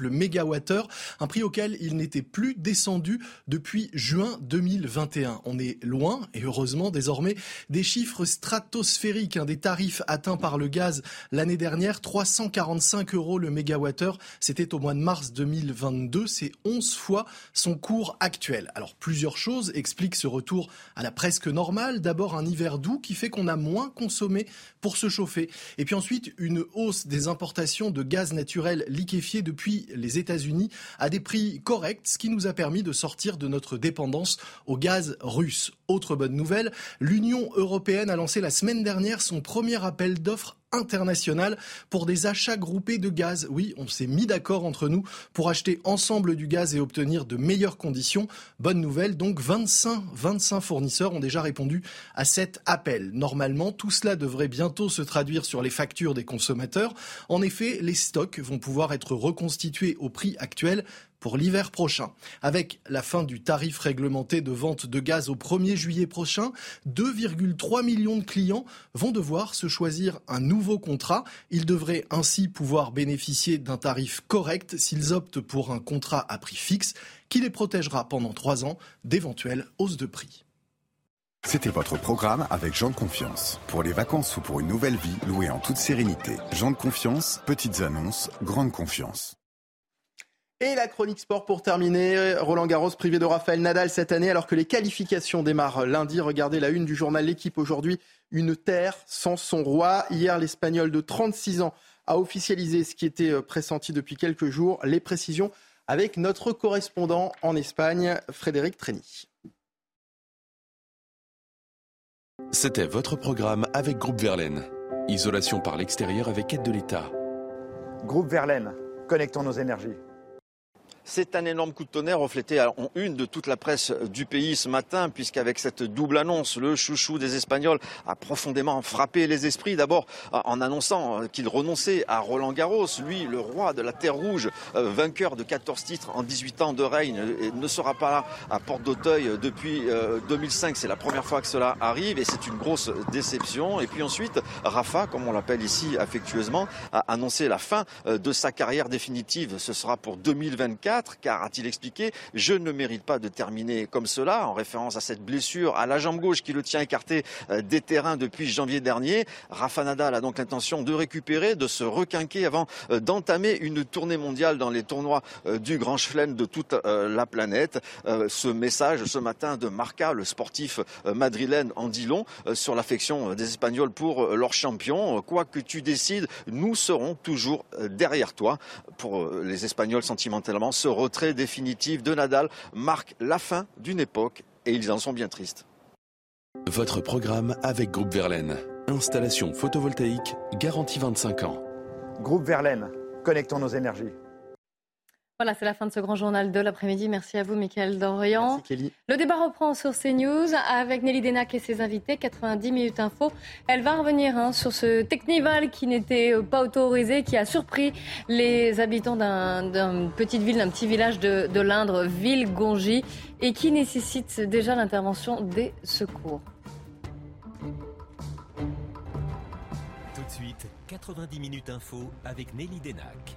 le mégawattheure, un prix auquel il n'était plus descendu depuis juin 2021. On est loin, et heureusement désormais, des chiffres stratosphériques, hein, des tarifs atteints par le gaz l'année dernière, 345 euros le mégawattheure, c'était au mois de mars 2022, c'est 11 fois son cours actuel. Alors plusieurs choses expliquent ce retour à la presque normale. D'abord un hiver doux qui fait qu'on a moins consommé pour se chauffer. Et puis ensuite, une hausse des importations de gaz naturel liquéfié depuis les États-Unis à des prix corrects, ce qui nous a permis de sortir de notre dépendance au gaz russe. Autre bonne nouvelle, l'Union européenne a lancé la semaine dernière son premier appel d'offres international pour des achats groupés de gaz. Oui, on s'est mis d'accord entre nous pour acheter ensemble du gaz et obtenir de meilleures conditions. Bonne nouvelle, donc 25, 25 fournisseurs ont déjà répondu à cet appel. Normalement, tout cela devrait bientôt se traduire sur les factures des consommateurs. En effet, les stocks vont pouvoir être reconstitués au prix actuel pour l'hiver prochain. Avec la fin du tarif réglementé de vente de gaz au 1er juillet prochain, 2,3 millions de clients vont devoir se choisir un nouveau contrat. Ils devraient ainsi pouvoir bénéficier d'un tarif correct s'ils optent pour un contrat à prix fixe qui les protégera pendant trois ans d'éventuelles hausses de prix. C'était votre programme avec Jean de Confiance. Pour les vacances ou pour une nouvelle vie, louée en toute sérénité. Jean de Confiance, petites annonces, grande confiance. Et la chronique sport pour terminer. Roland Garros privé de Raphaël Nadal cette année alors que les qualifications démarrent lundi. Regardez la une du journal L'équipe aujourd'hui. Une terre sans son roi. Hier, l'Espagnol de 36 ans a officialisé ce qui était euh, pressenti depuis quelques jours. Les précisions avec notre correspondant en Espagne, Frédéric Treni. C'était votre programme avec Groupe Verlaine. Isolation par l'extérieur avec aide de l'État. Groupe Verlaine, connectons nos énergies. C'est un énorme coup de tonnerre reflété en une de toute la presse du pays ce matin, puisqu'avec cette double annonce, le chouchou des Espagnols a profondément frappé les esprits. D'abord en annonçant qu'il renonçait à Roland Garros, lui, le roi de la Terre Rouge, euh, vainqueur de 14 titres en 18 ans de règne, ne sera pas là à Porte d'Auteuil depuis 2005. Euh, c'est la première fois que cela arrive et c'est une grosse déception. Et puis ensuite, Rafa, comme on l'appelle ici affectueusement, a annoncé la fin euh, de sa carrière définitive. Ce sera pour 2024, car, a-t-il expliqué, je ne mérite pas de terminer comme cela, en référence à cette blessure à la jambe gauche qui le tient écarté euh, des terrains depuis janvier dernier. Rafa Nadal a donc l'intention de récupérer, de se requinquer avant euh, d'entamer une tournée mondiale dans les tournois du Grand Chelem de toute la planète. Ce message ce matin de Marca, le sportif madrilène, en dit long sur l'affection des Espagnols pour leur champion. Quoi que tu décides, nous serons toujours derrière toi. Pour les Espagnols, sentimentalement, ce retrait définitif de Nadal marque la fin d'une époque et ils en sont bien tristes. Votre programme avec Groupe Verlaine. Installation photovoltaïque garantie 25 ans. Groupe Verlaine, connectons nos énergies. Voilà, c'est la fin de ce grand journal de l'après-midi. Merci à vous, Mickaël Dorian. Le débat reprend sur CNews avec Nelly Denac et ses invités. 90 minutes info. Elle va revenir hein, sur ce Technival qui n'était pas autorisé, qui a surpris les habitants d'une petite ville, d'un petit village de, de l'Indre, Ville-Gongy, et qui nécessite déjà l'intervention des secours. Tout de suite, 90 minutes info avec Nelly Denac.